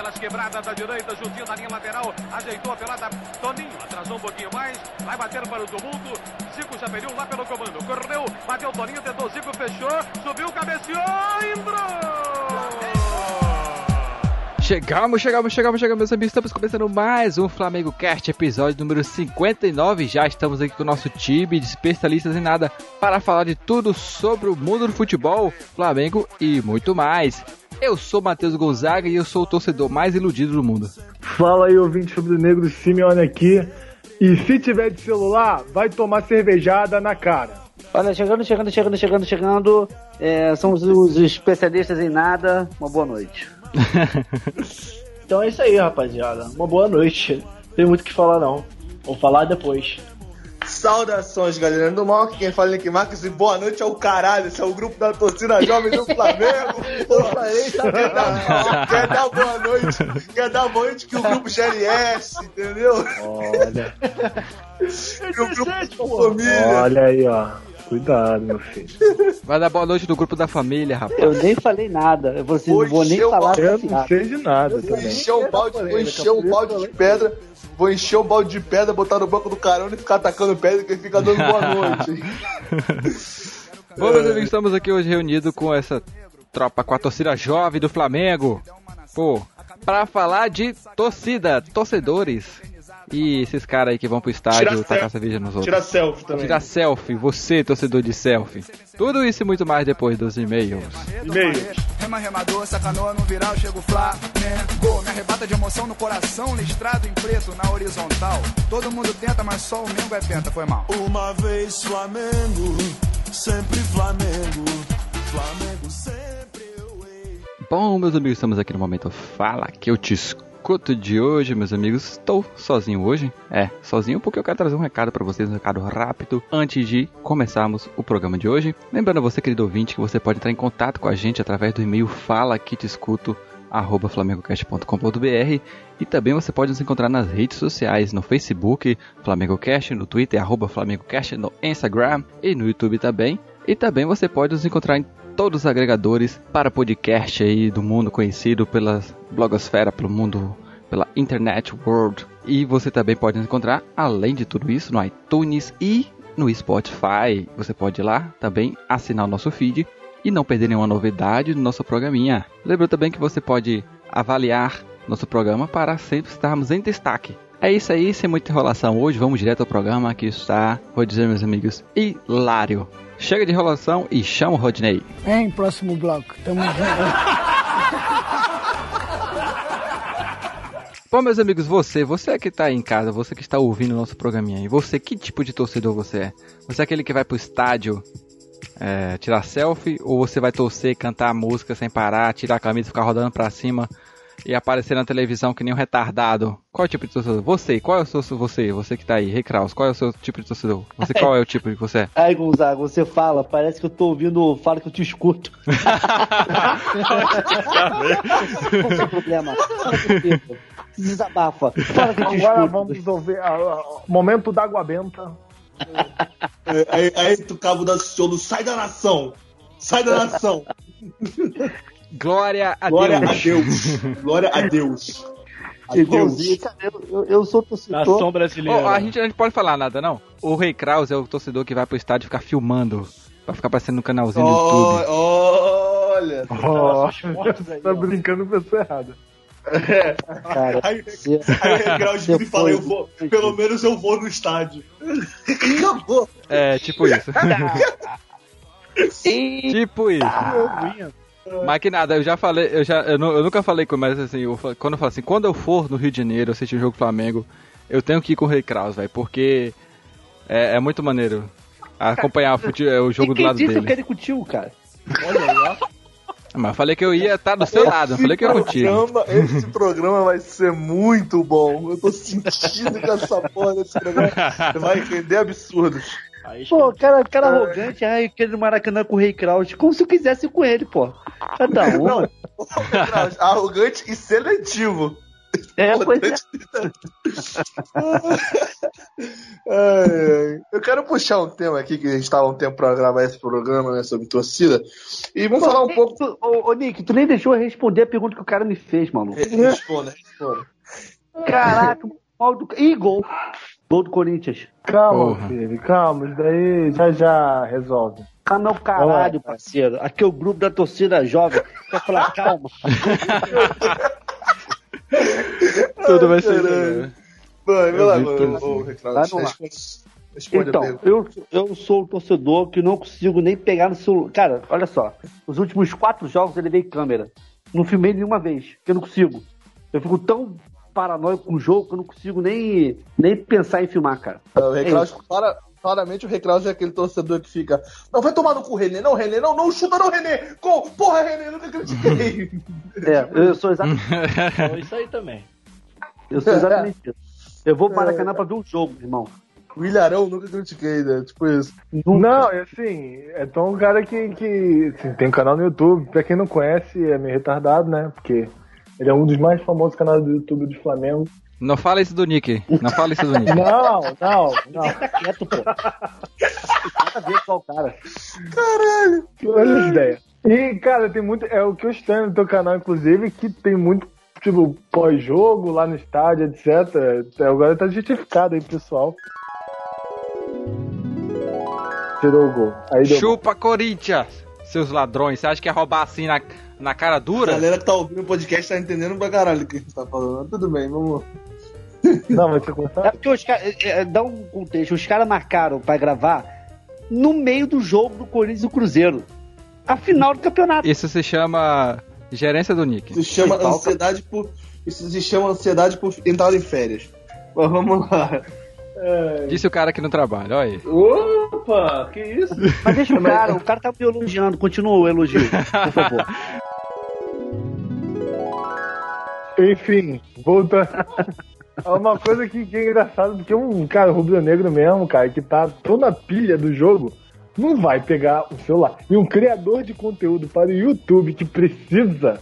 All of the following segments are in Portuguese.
pelas quebradas da direita, juntinho da linha lateral, ajeitou a pelada, Toninho atrasou um pouquinho mais, vai bater para o tumulto, Zico já pediu lá pelo comando, correu, bateu Toninho, tentou Zico, fechou, subiu, cabeceou, entrou! Chegamos, chegamos, chegamos, chegamos, meus amigos. Estamos começando mais um Flamengo Cast, episódio número 59. Já estamos aqui com o nosso time de especialistas em nada para falar de tudo sobre o mundo do futebol, Flamengo e muito mais. Eu sou Matheus Gonzaga e eu sou o torcedor mais iludido do mundo. Fala aí, ouvinte sobre o Negro Simeone aqui. E se tiver de celular, vai tomar cervejada na cara. Olha, chegando, chegando, chegando, chegando, chegando. É, somos os especialistas em nada. Uma boa noite. então é isso aí, rapaziada. Uma boa noite. Não tem muito o que falar, não. Vou falar depois. Saudações, galera do mal. Quem fala é Nick Marcos e boa noite ao caralho. Esse é o grupo da torcida jovem do Flamengo. Eu falei, tá quer dar, quer dar boa noite. Quer dar boa noite que o grupo GLS, entendeu? Olha. que o grupo da família. Olha aí, ó. Cuidado, meu filho. Vai dar boa noite do grupo da família, rapaz. Eu nem falei nada. Eu assim, não vou nem falar. Eu não sei de nada vou também. Encher um balde, vou encher um balde de pedra. Vou encher um balde de pedra, botar no banco do carona e ficar atacando pedra que fica dando boa noite. Bom, meus amigos, estamos aqui hoje reunidos com essa tropa, com a torcida jovem do Flamengo. Pô, para falar de torcida, torcedores. E esses caras aí que vão pro estádio tacar cerveja nos outros. Tira selfie também. Tira selfie, você, torcedor de selfie. Tudo isso e muito mais depois dos e-mails. E-mails. Rema, remador, sacanoa no viral, chego flá, né? Gol, me arrebata de emoção no coração, listrado em preto na horizontal. Todo mundo tenta, mas só o Mengo é penta, foi mal. Uma vez Flamengo, sempre Flamengo, Flamengo sempre eu. Bom, meus amigos, estamos aqui no momento Fala que eu te escuto de hoje, meus amigos. Estou sozinho hoje. É, sozinho porque eu quero trazer um recado para vocês, um recado rápido, antes de começarmos o programa de hoje. Lembrando a você, querido ouvinte, que você pode entrar em contato com a gente através do e-mail fala que te escuto arroba flamengocast.com.br e também você pode nos encontrar nas redes sociais, no Facebook, FlamengoCast, no Twitter, arroba FlamengoCast, no Instagram e no YouTube também. E também você pode nos encontrar em todos os agregadores para podcast aí do mundo conhecido pela blogosfera, pelo mundo, pela internet world. E você também pode encontrar, além de tudo isso, no iTunes e no Spotify. Você pode ir lá também assinar o nosso feed e não perder nenhuma novidade do nosso programinha. Lembra também que você pode avaliar nosso programa para sempre estarmos em destaque. É isso aí, sem muita enrolação. Hoje vamos direto ao programa que está, vou dizer meus amigos, hilário. Chega de enrolação e chama o Rodney. Em próximo bloco. Tamo junto. Bom, meus amigos, você, você que está aí em casa, você que está ouvindo o nosso programinha aí, você, que tipo de torcedor você é? Você é aquele que vai pro estádio é, tirar selfie ou você vai torcer, cantar música sem parar, tirar a camisa, ficar rodando pra cima e aparecer na televisão que nem um retardado? Qual é o tipo de torcedor? Você, qual é o seu você? Você que tá aí, Rei Kraus, qual é o seu tipo de torcedor? Você, qual é o tipo que você é? Ai, Gonzaga, você fala, parece que eu tô ouvindo, fala que eu te escuto. Qual é o seu problema? Fala comigo. Desabafa. Fala que eu te Agora escuto. vamos ouvir ah, ah, momento da água benta. Aí, aí tu cabo da solo, sai da nação! Sai da nação! Glória a Glória Deus. a Deus! Glória a Deus! Igualzinho, cara, eu, eu, eu sou torcedor. Nação brasileira. Ó, a, gente, a gente pode falar nada, não? O Rei Kraus é o torcedor que vai pro estádio ficar filmando. Pra ficar aparecendo no canalzinho do YouTube. Oh, olha! Oh, tá brincando com pessoa errada. Cara, Aí, você- aí o grau de você vida fala, foi- eu vou, pelo menos eu vou no estádio. Acabou. É, tipo isso. Ih, tipo isso. Mas que nada, eu já falei, eu já eu, eu nunca falei com, mas assim, eu quando eu falo assim, quando eu for no Rio de Janeiro assistir o jogo do Flamengo, eu tenho que ir com o Rei Kraus, velho, porque é, é muito maneiro acompanhar o, fute- o jogo do quem lado disse dele. eu quero ir contigo, cara? Mas eu falei que eu ia estar do seu lado, eu falei que eu ia contigo. esse programa vai ser muito bom. Eu tô sentindo que essa porra desse programa vai render absurdos. Aí, Pô, cara, cara arrogante, ai, querendo Maracanã com o Rei Kraus, como se eu quisesse ir com ele, pô. Cada um. Não, arrogante e seletivo. É, pois é. Ai, ai. Eu quero puxar um tema aqui, que a gente estava um tempo para gravar esse programa, né, sobre torcida. E vamos falar um pouco. Tu- Ô, ô, Nick, tu nem deixou eu responder a pergunta que o cara me fez, maluco. Responda, responda. Caraca, mal do. Ih, gol. Gol do Corinthians. Calma, Porra. filho, calma, isso daí já já resolve. Calma é o caralho, parceiro. Aqui é o grupo da torcida jovem. Quer falar calma? Tudo vai ser. caralho. Vai, vai lá, vi mano. Vai, lá. a Então, eu, eu sou o torcedor que não consigo nem pegar no celular. Cara, olha só. Os últimos quatro jogos eu levei câmera. Não filmei nenhuma vez, porque eu não consigo. Eu fico tão paranoico com o jogo que eu não consigo nem, nem pensar em filmar, cara. O Reclaus, para, claramente o Reclaus é aquele torcedor que fica. Não, vai tomar no cu, René. Não, René, não, não chuta, não, René. Gol, porra, René, nunca critiquei. É, eu sou exatamente, Então, isso aí também. eu sou exatamente isso. Eu vou para Maracanã pra ver um jogo, irmão. o Ilharão, nunca critiquei, né? Tipo isso. Não, é assim, é tão um cara que, que assim, tem um canal no YouTube. Pra quem não conhece, é meio retardado, né? Porque ele é um dos mais famosos canais do YouTube do Flamengo. Não fala isso do Nick. Não fala isso do Nick. Não, não, não. Tá quieto, pô. Nada a ver com o cara. Olha essa ideia. E, cara, tem muito. É o que eu estranho no teu canal, inclusive, que tem muito, tipo, pós-jogo lá no estádio, etc. Agora tá justificado aí, pessoal. Tirou o gol. Aí deu. Chupa Corinthians, seus ladrões. Você acha que é roubar assim na, na cara A dura? galera que tá ouvindo o podcast tá entendendo pra caralho o que a gente tá falando. Tudo bem, vamos. Não, vai ser É começar? porque os caras. é, é, dá um contexto. Os caras marcaram pra gravar no meio do jogo do Corinthians e do Cruzeiro. A final do campeonato. Isso se chama gerência do Nick. Isso se chama Falta. ansiedade por. Isso se chama ansiedade por entrar em férias. Mas vamos lá. Disse o cara que não trabalha, olha aí. Opa, que isso? Mas deixa o cara, o cara tá me elogiando. Continua o elogio, por favor. Enfim, voltando. É uma coisa que, que é engraçado, porque um cara rubro-negro mesmo, cara, que tá toda a pilha do jogo, não vai pegar o celular. E um criador de conteúdo para o YouTube que precisa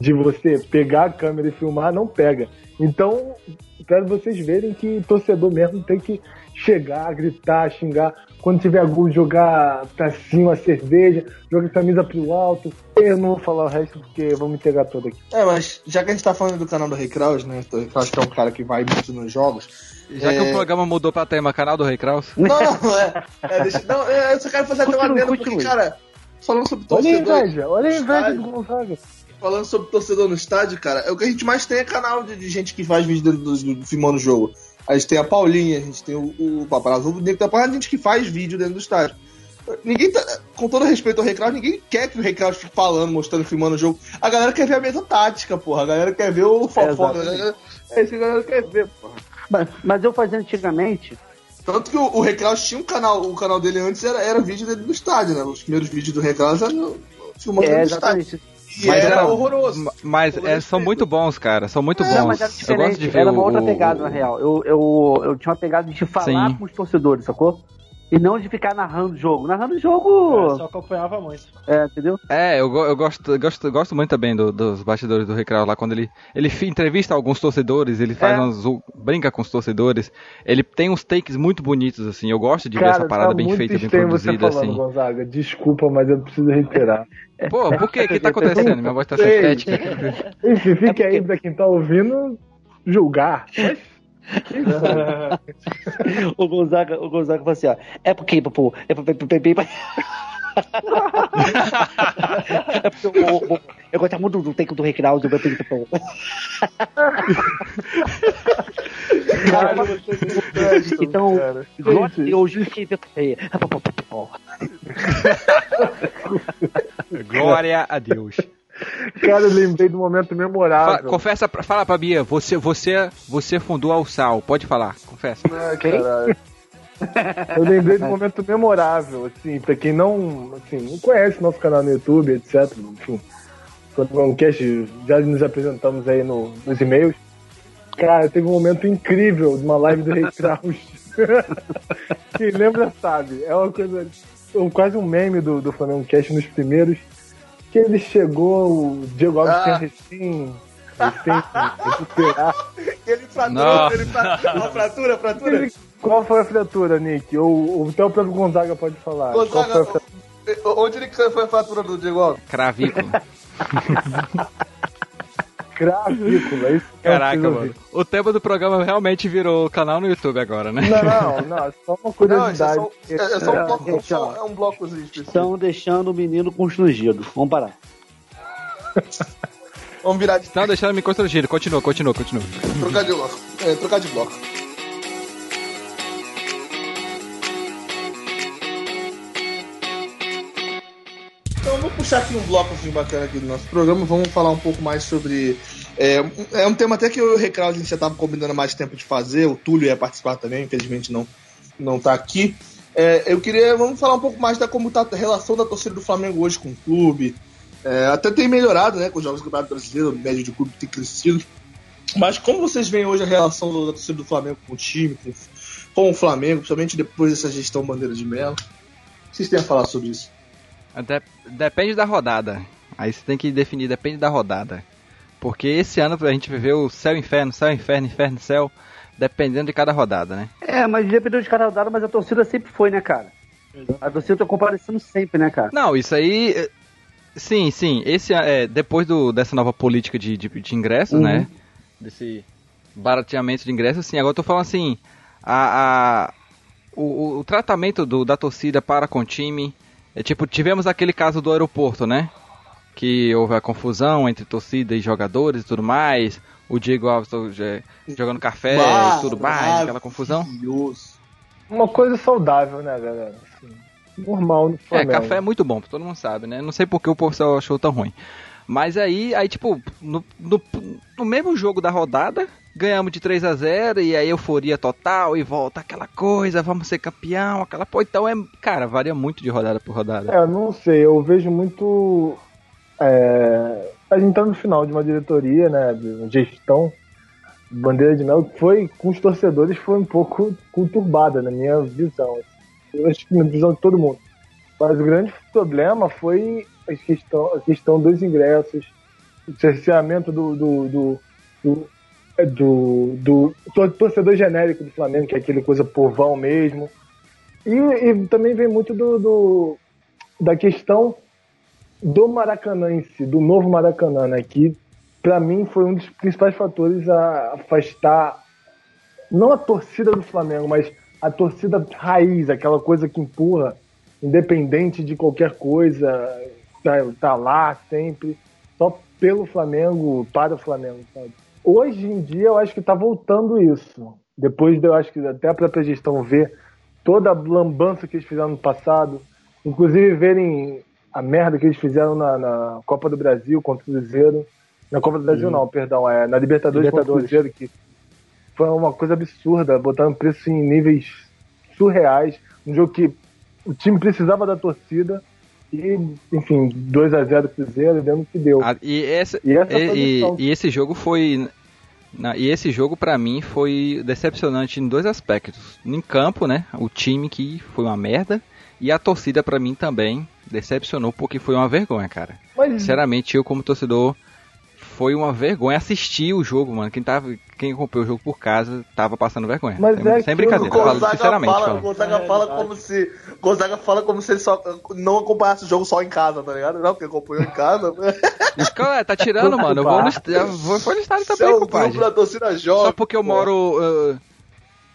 de você pegar a câmera e filmar, não pega. Então, quero vocês verem que torcedor mesmo tem que chegar, gritar, xingar. Quando tiver gol, jogar pra cima a cerveja, jogar a camisa pro alto. Eu não vou falar o resto porque vou me pegar todo aqui. É, mas já que a gente tá falando do canal do Rei Kraus, né? O Rei Kraus que é um cara que vai muito nos jogos. Já que É. o programa mudou pra tema canal do Rei Kraus. Não, não, é. é, deixa, não é, eu só quero fazer até uma adendo, porque, continue. cara, falando sobre Olha a torcedor. inveja, olha a inveja Estádio. do Gonzaga. Falando sobre torcedor no estádio, cara, é o que a gente mais tem é canal de, de gente que faz vídeo dentro do, do, do filmando o jogo. A gente tem a Paulinha, a gente tem o, o Paparazzo Rubro Negro, tem a gente que faz vídeo dentro do estádio. Ninguém tá, com todo respeito ao Rei Kraus, ninguém quer que o Rei Kraus fique falando, mostrando, filmando o jogo. A galera quer ver a mesa tática, porra. A galera quer ver o fofoca. exatamente. É isso que a galera quer ver, porra. Mas, mas eu fazia antigamente. Tanto que o, o Rei Kraus tinha um canal, o canal dele antes era, era vídeo dele no estádio, né? Os primeiros vídeos do Rei Kraus eram filmando É, do estádio. E Mas era era- horroroso. Mas é, são muito bons, cara. São muito bons. Não, mas era eu gosto de ver era o, uma outra o- pegada, na real. Eu, eu, eu tinha uma pegada de falar Sim. com os torcedores, sacou? E não de ficar narrando o jogo. Narrando o jogo, Só acompanhava muito. é, entendeu? É, eu, eu gosto, eu gosto, gosto muito também do- dos bastidores do Recreio lá, quando ele, ele entrevista alguns torcedores, ele faz É. umas, brinca com os torcedores, ele tem uns takes muito bonitos, assim, eu gosto de ver essa parada tá bem feita, bem você produzida, falando, assim. Gonzaga. Desculpa, mas eu preciso reiterar. Pô, por quê? O que tá acontecendo? Minha voz tá sintética. Enfim, fique porque- aí pra quem tá ouvindo julgar. O Gonzaga, o Gonzaga falou assim, ó. É porque, pô, é porque, é porque, porque o- o- eu gosto muito do do do pô. Caralho, você me presta, Então, cara. glória a Deus, Glória a Deus. Cara, eu lembrei do momento Fala, memorável. confessa, fala pra Bia, você, você, você fundou a Sal, pode falar, confessa. Ah, caralho. Eu lembrei do momento memorável, assim, pra quem não, assim, não conhece nosso canal no YouTube, etc. Enfim, quando o cast já nos apresentamos aí no- nos e-mails. Cara, teve um momento incrível de uma live do Rei Kraus. Quem lembra sabe. É uma coisa. um- Quase um meme do, do Flamengo Cast nos primeiros. Que ele chegou, o Diego Alves Ah. recém. Ele fraturou, ele fratura, uma fratura, fratura. Qual foi a fratura, Nick? Ou, ou até o próprio Gonzaga pode falar. Qual foi a Gonzaga, fratura? onde ele foi a fratura do Diego Alves? Cravícula, isso que eu Caraca, mano. ouvir. O tema do programa realmente virou canal no YouTube agora, né? Não, não, não, é só uma Não, isso é curiosidade. só, é, é só um É, bloco, gente, só- é um blocozinho específico. Estão deixando o menino constrangido. Vamos parar. Vamos virar de Estão deixando me constrangido. Continua, continua, continua. trocar de bloco. É, trocar de bloco. Puxar aqui um bloco assim, bacana aqui do nosso programa. Vamos falar um pouco mais sobre. É, é um tema até que eu e o Recral a gente já estava combinando mais tempo de fazer. O Túlio ia participar também, infelizmente não, não tá aqui. É, eu queria. Vamos falar um pouco mais da como tá a relação da torcida do Flamengo hoje com o clube. É, até tem melhorado, né? Com os jogos do Campeonato Brasileiro, o médio de clube tem crescido. Mas como vocês veem hoje a relação da torcida do Flamengo com o time, com, com o Flamengo, principalmente depois dessa gestão bandeira de mel? O que vocês têm a falar sobre isso? Depende da rodada. Aí você tem que definir, depende da rodada. Porque esse ano a gente viveu céu, inferno, céu, inferno, inferno, céu, dependendo de cada rodada, né? É, mas dependeu de cada rodada, mas a torcida sempre foi, né, cara? A torcida tá comparecendo sempre, né, cara? Não, isso aí. eh, Sim, sim. Esse é depois do, dessa nova política de, de, de ingressos, Uhum. né? Desse barateamento de ingressos, sim. Agora eu tô falando assim, a, a- o, o- o tratamento do, da torcida para com o time. É tipo, tivemos aquele caso do aeroporto, né? Que houve a confusão entre torcida e jogadores e tudo mais. O Diego Alves jogando café e tudo mais, aquela confusão. Uma coisa saudável, né, galera? Assim, normal no É, Flamengo. café é muito bom, todo mundo sabe, né? Não sei porque o pessoal achou tão ruim. Mas aí, aí tipo, no, no, no mesmo jogo da rodada, ganhamos de 3 a 0 e aí euforia total e volta aquela coisa, vamos ser campeão, aquela pô, então é, cara, varia muito de rodada por rodada. É, eu não sei, eu vejo muito. É, a gente tá no final de uma diretoria, né? De uma gestão. Bandeira de Mel foi, com os torcedores, foi um pouco conturbada na minha visão. Eu acho que na visão de todo mundo. Mas o grande problema foi a questão, a questão dos ingressos, o cerceamento do, do, do, do, do, do tor- torcedor genérico do Flamengo, que é aquele coisa povão mesmo. E, e também vem muito do, do- da questão do Maracanã em si, do novo Maracanã, né? Que para mim foi um dos principais fatores a afastar não a torcida do Flamengo, mas a torcida raiz, aquela coisa que empurra, independente de qualquer coisa, tá, tá lá sempre, só pelo Flamengo, para o Flamengo, sabe? Hoje em dia eu acho que tá voltando isso. Depois de, eu acho que até a própria gestão ver toda a lambança que eles fizeram no passado, inclusive verem a merda que eles fizeram na, na Copa do Brasil contra o Cruzeiro. Na Copa do Brasil não, perdão, é na Libertadores, contra o Libertadores. Cruzeiro, que foi uma coisa absurda, botaram preço em níveis surreais, um jogo que o time precisava da torcida e, enfim, 2 a 0 Cruzeiro, deu no que deu. Ah, e, essa, E essa e, e esse jogo foi. na- e esse jogo pra mim foi decepcionante em dois aspectos. Em campo, né? O time que foi uma merda. E a torcida pra mim também decepcionou porque foi uma vergonha, cara. Mas Sinceramente, eu como torcedor foi uma vergonha assistir o jogo, mano. Quem tava, quem acompanhou o jogo por casa tava passando vergonha. Mas é sem brincadeira, O falo Gonzaga sinceramente. fala, o falo. Gonzaga fala como se. Gonzaga fala como se ele só não acompanhasse o jogo só em casa, tá ligado? Não, porque acompanhou em casa. Cara, tá tirando, mano. Eu vou no, eu vou, no estádio é também, o compadre. Só porque eu moro. uh,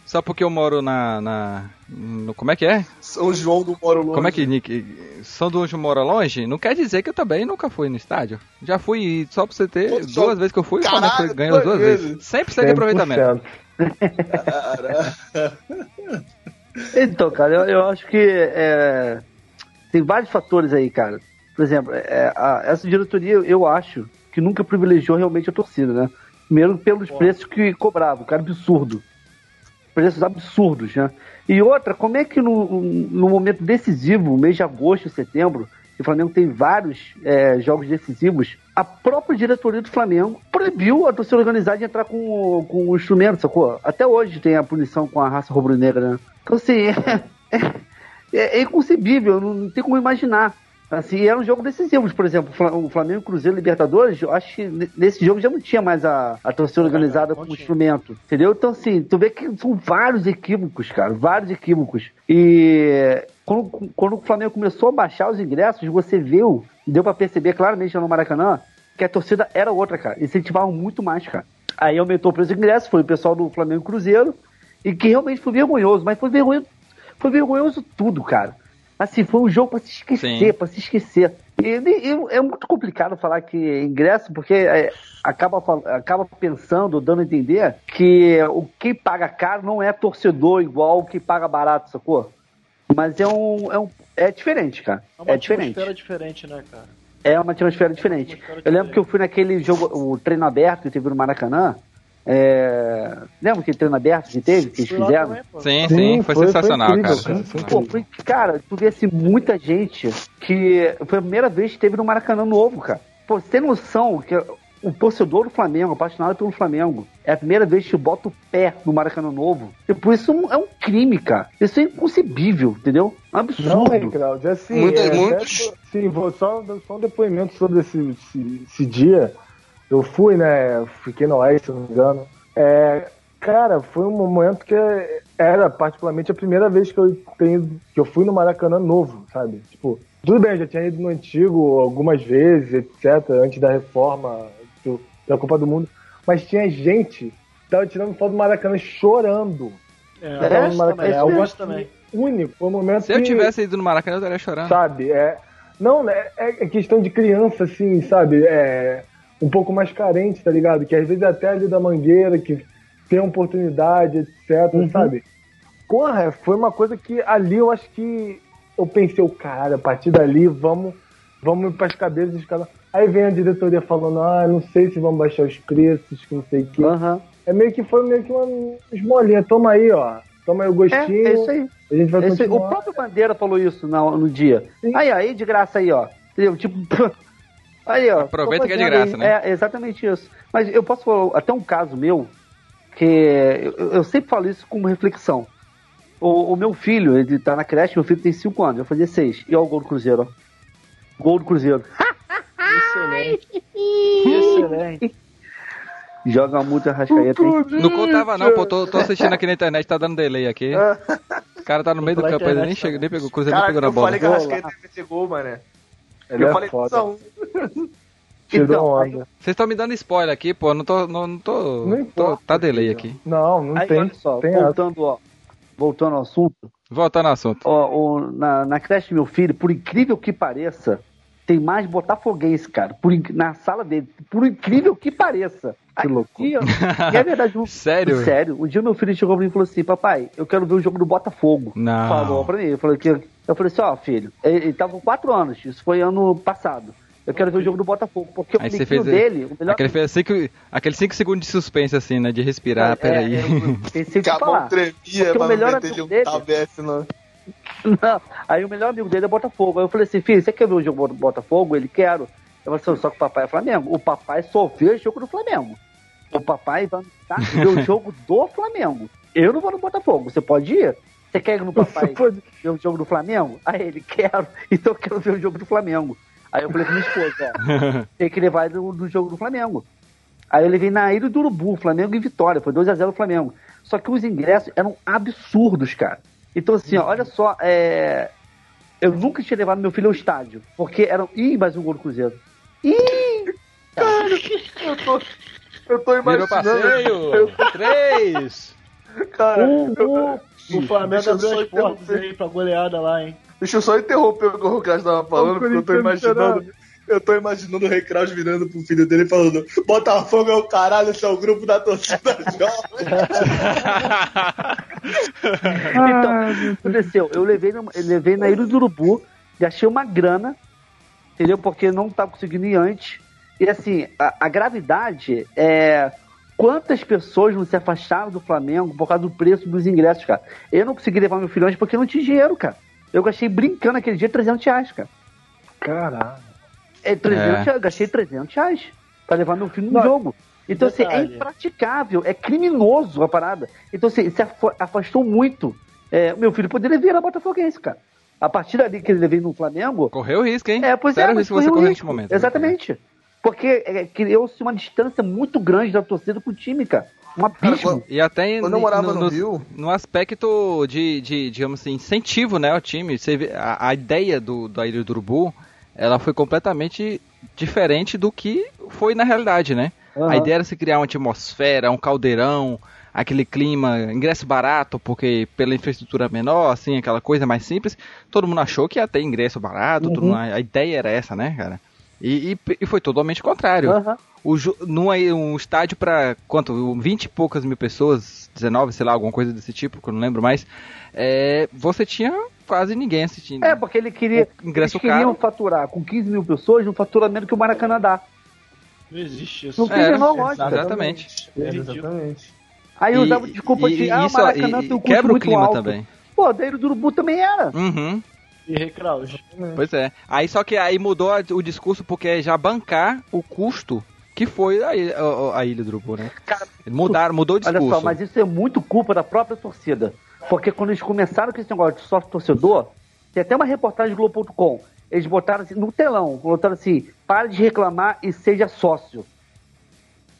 só porque eu moro na. na no, como é que é? São João do Moro Longe. Como é que Nick? São do Anjo mora longe? Não quer dizer que eu também nunca fui no estádio. Já fui, só pra você ter, Pô, só- duas vezes que eu fui, o Caralho, Flamengo foi- ganhou as duas vezes. 100% de aproveitamento. 100%. Então, cara, eu, eu acho que é, tem vários fatores aí, cara. Por exemplo, é, a- essa diretoria, eu acho que nunca privilegiou realmente a torcida, né? Primeiro pelos preços que cobravam, cara, absurdo. Preços absurdos, né? E outra, como é que no, no momento decisivo, mês de agosto, setembro, o Flamengo tem vários é, jogos decisivos, a própria diretoria do Flamengo proibiu a torcida organizada de entrar com, com o instrumento, sacou? Até hoje tem a punição com a raça rubro-negra, né? Então, assim, é, é, é inconcebível, não tem como imaginar. Assim, eram jogos decisivos, por exemplo, o Fla- o Flamengo Cruzeiro Libertadores, eu acho que ne- nesse jogo já não tinha mais a, a torcida organizada como instrumento, entendeu? Então, assim, tu vê que são vários equívocos, cara, vários equívocos. E quando, quando o Flamengo começou a baixar os ingressos, você viu, deu pra perceber claramente no Maracanã, que a torcida era outra, cara. Incentivavam muito mais, cara. Aí aumentou o preço do ingresso, foi o pessoal do Flamengo Cruzeiro, e que realmente foi vergonhoso, mas foi vergonhoso, foi vergonhoso tudo, cara. Assim, foi um jogo pra se esquecer, pra se esquecer. E, e- é muito complicado falar que é ingresso, porque é, acaba, acaba pensando, dando a entender que o quem paga caro não é torcedor igual o que paga barato, sacou? Mas é um. É, um, é diferente, cara. É uma É diferente. atmosfera diferente, né, cara? É uma atmosfera diferente. Eu lembro que eu fui naquele jogo, o treino aberto que teve no Maracanã. É... Lembra aquele treino aberto que teve, que eles fizeram? Sim, Sim, sim, foi, foi- foi sensacional, incrível, cara. cara, foi Pô, foi, cara, tu vê assim, muita gente que foi a primeira vez que teve no Maracanã novo, cara. Pô, você tem noção que o torcedor do Flamengo, apaixonado pelo Flamengo, é a primeira vez que bota o pé no Maracanã novo. Por isso é um crime, cara. Isso é inconcebível, entendeu? É um Não, absurdo. é, Claudio, assim, Muita- é, muitos- até- sim, vou só, só um depoimento sobre esse, esse, esse dia. Eu fui, né, fiquei no Oeste, se não me engano. É, cara, foi um momento que era particularmente a primeira vez que eu tenho, que eu fui no Maracanã novo, sabe? Tipo, tudo bem, eu já tinha ido no antigo algumas vezes, etc, antes da reforma do, da Copa do Mundo, mas tinha gente que tava tirando foto do Maracanã chorando. É, É, também, eu Algo gosto assim, também. único, foi um momento Se eu que- tivesse ido no Maracanã, eu estaria chorando. sabe? É, não, é, é questão de criança, assim, sabe? É um pouco mais carente, tá ligado? Que às vezes até ali da mangueira, que tem oportunidade, etc, Uhum. sabe? Porra, foi uma coisa que ali eu acho que eu pensei, o cara, a partir dali vamos, vamos para as cabeças dos caras. Aí vem a diretoria falando, ah, não sei se vamos baixar os preços, que não sei o quê. Aham. É meio que foi meio que uma esmolinha, toma aí, ó. Toma aí o É, gostinho. é isso aí. A gente vai É. O próprio Bandeira falou isso no, no dia. Sim. Aí, aí, de graça aí, ó. Entendeu? Tipo. Aí, ó. Aproveita que é de fazendo graça, aí. né? É, exatamente isso. Mas eu posso falar até um caso meu, que eu, eu sempre falo isso como reflexão. O, o meu filho, ele tá na creche, meu filho tem 5 anos, eu fazia 6. E olha o gol do Cruzeiro, ó. Gol do Cruzeiro. Excelente. Excelente. Joga muito a rascaeta, hein? Não contava não, pô, tô, tô assistindo aqui na internet, tá dando delay aqui. O cara tá no meio do campo, ele nem chega, tá nem pegou, o Cruzeiro nem Cara, pegou na eu bola. falei que a Rascaeta ia meter gol, mané. Ele eu é falei foda. são. Tirou Então, onda. Vocês estão me dando spoiler aqui, pô, não tô, não, não tô, Não tô- importa, tá delay aqui. Não, não Aí, tem. olha só, tem essa. voltando, ó. Voltando ao assunto, Voltando ao assunto. Ó, ó, na, na creche do meu filho, por incrível que pareça, tem mais botafoguense, cara, por, na sala dele. Por incrível que pareça. Que louco. E é verdade. um- Sério? Sério. Um dia meu filho chegou pra mim e falou assim, papai, eu quero ver o jogo do Botafogo. Não. Falou pra mim. Eu falei, que, eu falei assim, ó, filho, ele, ele tava com quatro anos, isso foi ano passado. Eu quero ver o jogo do Botafogo, porque o Aí bonitinho fez dele, o melhor... aquele, fez cinco, aquele cinco segundos de suspense, assim, né? De respirar, É, peraí. é, eu pensei Que falar. tremia Porque o melhor amigo um dele- não. Aí o melhor amigo dele é Botafogo. Aí eu falei assim, filho, você quer ver o jogo do Botafogo? Ele quero. Eu falei assim, só que o papai é Flamengo. O papai só vê o jogo do Flamengo. O papai vai tá, ver o jogo do Flamengo. Eu não vou no Botafogo. Você pode ir? Você quer ir no papai pode- ver o jogo do Flamengo? Aí ele, quero. Então eu quero ver o jogo do Flamengo. Aí eu falei com minha esposa, ó, tem que levar no, no jogo do Flamengo. Aí eu levei na Ilha do Urubu, Flamengo e Vitória. Foi 2x0 o Flamengo. Só que os ingressos eram absurdos, cara. Então, assim, ó, olha só, é... eu nunca tinha levado meu filho ao estádio. Porque eram. Ih, mais um gol do Cruzeiro. Ih! Eu tô, eu tô Virou imaginando. passeio! Três! Cara, Um, eu-. O Flamengo abriu as portas aí pra goleada lá, hein? Deixa eu só interromper o que o Kraus tava falando, porque eu tô imaginando. Eu tô imaginando o Rei Kraus virando pro filho dele e falando: Botafogo é o caralho, esse é o grupo da torcida jovem. Então, o que aconteceu? Eu levei, no- eu levei na Ilha do Urubu, gastei uma grana, entendeu? Porque não tava conseguindo ir antes. E assim, a, a gravidade é. Quantas pessoas não se afastaram do Flamengo por causa do preço dos ingressos, cara? Eu não consegui levar meu filho antes porque não tinha dinheiro, cara. Eu gastei brincando aquele dia 300 reais, cara. Caralho. É, 300 É. eu gastei 300 reais pra levar meu filho no Não, jogo. Então, assim, é impraticável, é criminoso a parada. Então, assim, se afa- afastou muito. É, meu filho poderia virar botafoguense, cara. A partir dali que ele veio no Flamengo, Correu risco, hein? é, pois Sério é, mas risco você correu nesse momento. Exatamente. Porque é, criou-se uma distância muito grande da torcida com o time, cara. Um abismo. E até Quando eu morava no no, Rio- no aspecto de, de, digamos assim, incentivo, né, ao time. Você vê, a, a ideia do, da Ilha do Urubu, ela foi completamente diferente do que foi na realidade, né? Aham. A ideia era se criar uma atmosfera, um caldeirão, aquele clima, ingresso barato, porque pela infraestrutura menor, assim, aquela coisa mais simples. Todo mundo achou que ia ter ingresso barato, Uhum. mundo- a ideia era essa, né, cara? E, e, e foi totalmente contrário. Aham. O, jo- num aí, um estádio para quanto? 20 e poucas mil pessoas, 19, sei lá, alguma coisa desse tipo, que eu não lembro mais. É, você tinha quase ninguém assistindo. É, porque ele queria. O ingresso eles queriam caro. faturar com 15 mil pessoas um faturamento que o Maracanã dá. Não existe isso. Não tem É, a menor lógica. Exatamente. É. Exatamente. Aí E- usava desculpa e- de ah, o isso- Maracanã e- tem um custo quebra o muito clima alto. também. Pô, daí do Urubu também era. Uhum. E Recraus. Pois é. Aí só que aí mudou o discurso porque é já bancar o custo que foi a, ilha- a- a ilha do Urubu, né? Cara, Mudaram, mudou o discurso. Olha só, mas isso é muito culpa da própria torcida. Porque quando eles começaram com esse negócio de sócio torcedor, tem até uma reportagem do Globo.com. Eles botaram assim, no telão, botaram assim, pare de reclamar e seja sócio.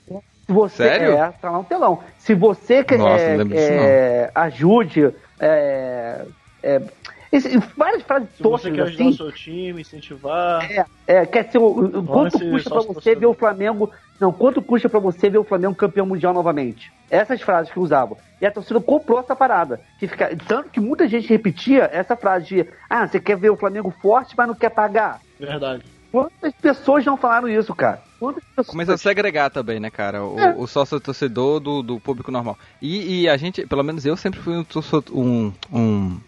Se você Sério? É, tá lá no telão. Se você quer Nossa, é, lembro disso, é, ajude, é, é, esse- várias frases Se você toscas quer ajudar assim. o seu time, incentivar. É, é, quer ser o, quanto custa sócio você ver o Flamengo? Não, quanto custa pra você ver o Flamengo campeão mundial novamente? Essas frases que usavam. E a torcida comprou essa parada. Que fica, tanto que muita gente repetia essa frase de ah, você quer ver o Flamengo forte, mas não quer pagar. Verdade. Quantas pessoas não falaram isso, cara? Quantas pessoas. Começou a segregar também, né, cara? O, É. o sócio torcedor do, do público normal. E, e a gente, pelo menos eu sempre fui um, um, um,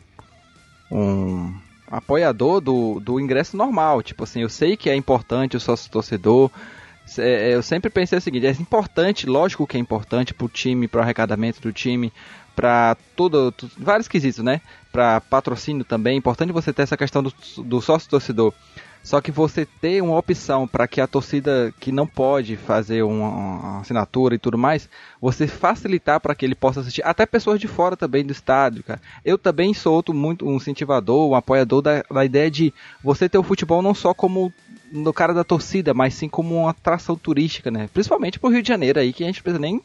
um apoiador do, do ingresso normal. Tipo assim, eu sei que é importante o sócio torcedor. É, Eu sempre pensei o seguinte: é importante, lógico que é importante pro time, pro arrecadamento do time, para tudo, tu- vários quesitos, né? Para patrocínio também. É importante você ter essa questão do, do sócio torcedor. Só que você ter uma opção para que a torcida que não pode fazer uma, uma assinatura e tudo mais, você facilitar para que ele possa assistir. Até pessoas de fora também do estádio, cara. Eu também sou outro muito um incentivador, um apoiador da, da ideia de você ter o futebol não só como no cara da torcida, mas sim como uma atração turística, né? Principalmente pro Rio de Janeiro aí, que a gente não precisa nem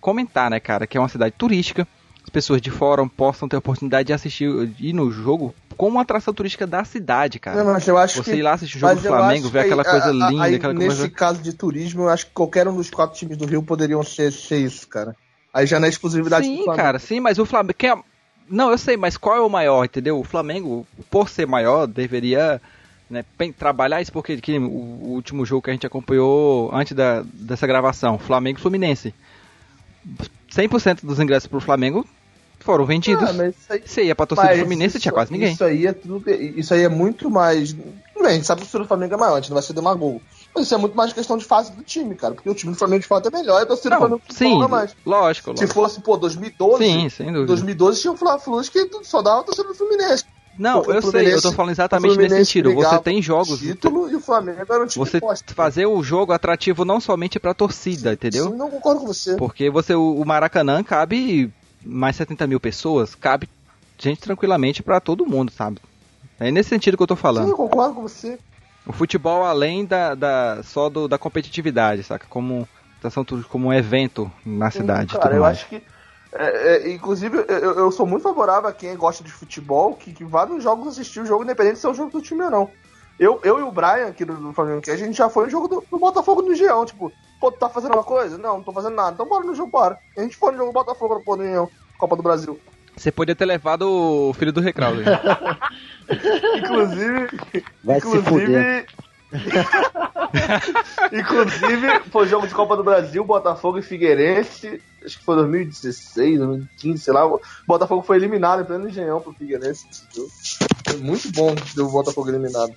comentar, né, cara? Que é uma cidade turística. As pessoas de fora possam ter a oportunidade de assistir, ir no jogo como uma atração turística da cidade, cara. Não, mas eu acho Você que- ir lá assistir o jogo do Flamengo, ver que aquela aí- coisa a- a- linda, aí, aquela Nesse coisa. caso de turismo, eu acho que qualquer um dos quatro times do Rio poderiam ser, ser isso, cara. Aí já não é exclusividade do Sim, Flamengo. cara, sim, mas o Flamengo. É... Não, eu sei, mas qual é o maior, entendeu? O Flamengo, por ser maior, deveria né, trabalhar isso, porque que, o, o último jogo que a gente acompanhou antes da, dessa gravação, Flamengo Fluminense. 100% dos ingressos pro Flamengo foram vendidos. Ah, mas isso aí- Você ia pra torcida do Fluminense, isso- tinha quase ninguém. Isso aí é tudo. Isso aí é muito mais. Bem, a gente sabe que o torcida do Flamengo é maior, a gente não vai ser demagogo. Mas isso é muito mais questão de fase do time, cara. Porque o time do Flamengo de fato é melhor e a torcida do Flamengo sim, mais. lógico, Se lógico. fosse, pô, 2012. Sim, sem dúvida. 2012 tinha o Fla-Flus que só dava a torcida do Fluminense. Não, eu sei, eu tô falando exatamente nesse sentido. Você tem jogos. Título e o Flamengo era um time Você forte. fazer o jogo atrativo não somente pra torcida, entendeu? Sim, não concordo com você. Porque você, o Maracanã cabe mais 70 mil pessoas, cabe gente tranquilamente pra todo mundo, sabe? É nesse sentido que eu tô Sim, falando. eu concordo com você. O futebol além da, da só do, da competitividade, saca? Como turística, como um evento na cidade. e Cara, tudo eu mais. acho que. É, é, inclusive, eu, eu sou muito favorável a quem gosta de futebol que, que vá nos jogos assistir o jogo, independente se é o jogo do time ou não. Eu, eu e o Brian, aqui do, do Flamengo, que a gente já foi no jogo do, do Botafogo no Engenhão. Tipo, pô, tu tá fazendo uma coisa? Não, não tô fazendo nada. Então bora no jogo, bora. A gente foi no jogo do Botafogo pô, no Engenhão, Copa do Brasil. Você podia ter levado o filho do Recraudo. Inclusive. Vai se inclusive. fuder. inclusive, foi jogo de Copa do Brasil, Botafogo e Figueirense. Acho que foi 2016, 2015, sei lá. O Botafogo foi eliminado em pleno engenhão pro Figueirense. Foi muito bom ver o Botafogo eliminado.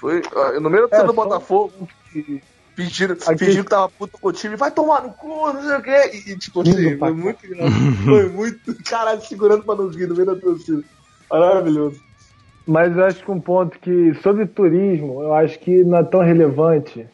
Foi. No meio do É, do Botafogo, que fingiram, Aqui- fingiram que tava puto com o time, vai tomar no cu, não sei o quê. E, tipo assim, Lindo foi muito. Foi muito. Caralho, segurando pra não rir no meio da torcida. Maravilhoso. Mas eu acho que um ponto que, sobre turismo, eu acho que não é tão relevante.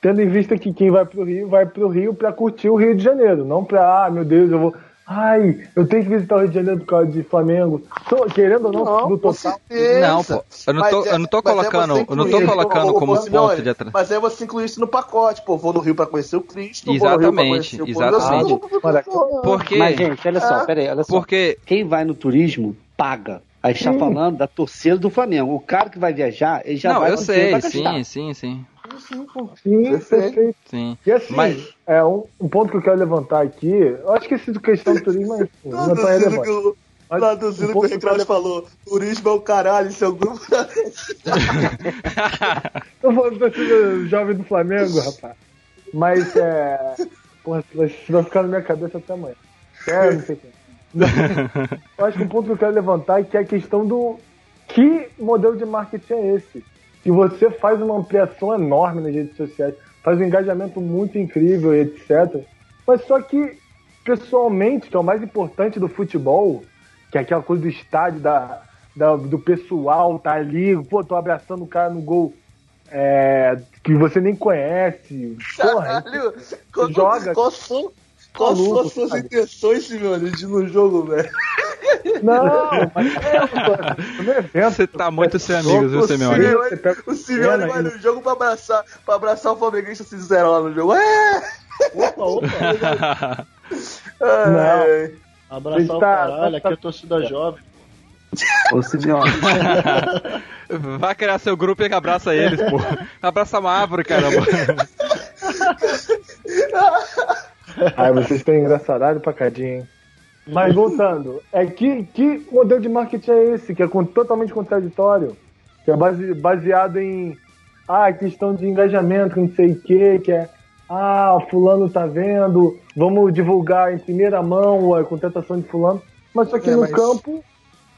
Tendo em vista que quem vai pro Rio, vai pro Rio pra curtir o Rio de Janeiro, não pra, ah, meu Deus, eu vou. Ai, eu tenho que visitar o Rio de Janeiro por causa de Flamengo. Tô, querendo ou não, Não, no com total. certeza. Não, pô. Eu não tô, Mas é- eu não tô é colocando, você eu não tô incluir, colocando como ponto de atração. Mas aí você inclui isso no pacote, pô. Vou no Rio pra conhecer o Cristo. vou no Rio pra Exatamente, conhecer o exatamente. vou pra conhecer o- Porque, Mas, gente, olha só, É. peraí, olha só. porque Quem vai no turismo paga. A gente tá Sim. falando da torcida do Flamengo. O cara que vai viajar, ele já não, vai eu com dinheiro sei, gastar. sim, sim, sim, Sim, Perfeito. perfeito. sim. E assim, Mas- é um, um ponto que eu quero levantar aqui. Eu acho que esse questão do turismo é, não é tão Traduzindo relevante. o- Mas Traduzindo um o que o eu Reclaus quero falou. Turismo é o caralho, seu grupo. Eu vou torcida jovem do Flamengo, rapaz. Mas é. Porra, isso vai ficar na minha cabeça até amanhã. É, não sei o que. Eu acho que um ponto que eu quero levantar é que é a questão do que modelo de marketing é esse? Que você faz uma ampliação enorme nas redes sociais, faz um engajamento muito incrível e etc. Mas só que, pessoalmente, que é o mais importante do futebol, que é aquela coisa do estádio, da, da- do pessoal tá ali, pô, tô abraçando o cara no gol é, que você nem conhece. Porra, Caralho, qual, Joga. qual são, qual são as suas sabe? intenções, Simeone, de ir no jogo, velho? não, mas é, pô, no evento. Você tá muito sem amigos, viu, O Simeone? Pega O Simeone vai no jogo pra abraçar, pra abraçar o flamenguista sincero lá no jogo. É! Opa, opa. Ai, Abraçar o Tá, caralho, tá, aqui é torcida jovem. Ô, Simeone. Vai criar seu grupo e abraça eles, pô. Abraça uma árvore, caramba. Ai, vocês estão engraçadados pra cadinho, hein? Mas voltando, é que, que modelo de marketing é esse? Que é totalmente contraditório. Que é base- baseado em ah, questão de engajamento, não sei o que, que é ah, fulano tá vendo, vamos divulgar em primeira mão a contratação de fulano. Mas só que É, no mas- campo,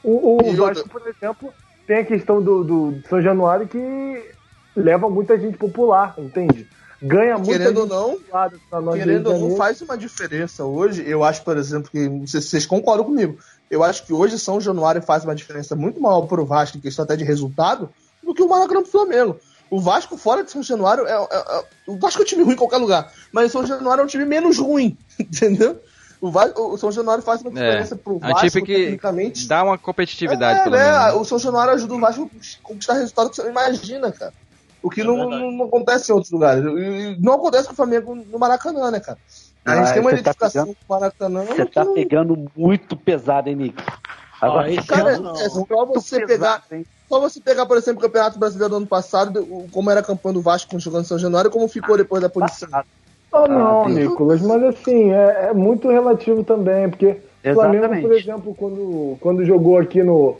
o, o Vasco, por exemplo, tem a questão do, do São Januário que leva muita gente popular, entende? Ganha muita Querendo ou não, Querendo ou não, faz uma diferença hoje. Eu acho, por exemplo, que não sei se vocês concordam comigo. Eu acho que hoje São Januário faz uma diferença muito maior pro Vasco, em questão até de resultado, do que o Maracanã pro Flamengo. O Vasco fora de São Januário é, é- é- o Vasco é um time ruim em qualquer lugar, mas São Januário é um time menos ruim, entendeu? O, Vasco, o São Januário faz uma diferença pro É um Vasco time que tecnicamente. dá uma competitividade, É, pelo né? menos. O São Januário ajuda o Vasco a conquistar resultado que você não imagina, cara. O que É não, não- não acontece em outros lugares. E não acontece com o Flamengo no Maracanã, né, cara? A gente Ah, tem uma tá identificação pegando- com o Maracanã. Você tá não- pegando muito pesado, hein, Nick? Agora, Ah, Cara, ano é só você pesado, pegar. hein? Só você pegar, por exemplo, o Campeonato Brasileiro do ano passado, como era a campanha do Vasco jogando em São Januário, e como ficou depois da punição. Ah, não, Ah, tem- Nicolas, mas assim, é, é muito relativo também, porque o Flamengo, por exemplo, quando, quando jogou aqui no,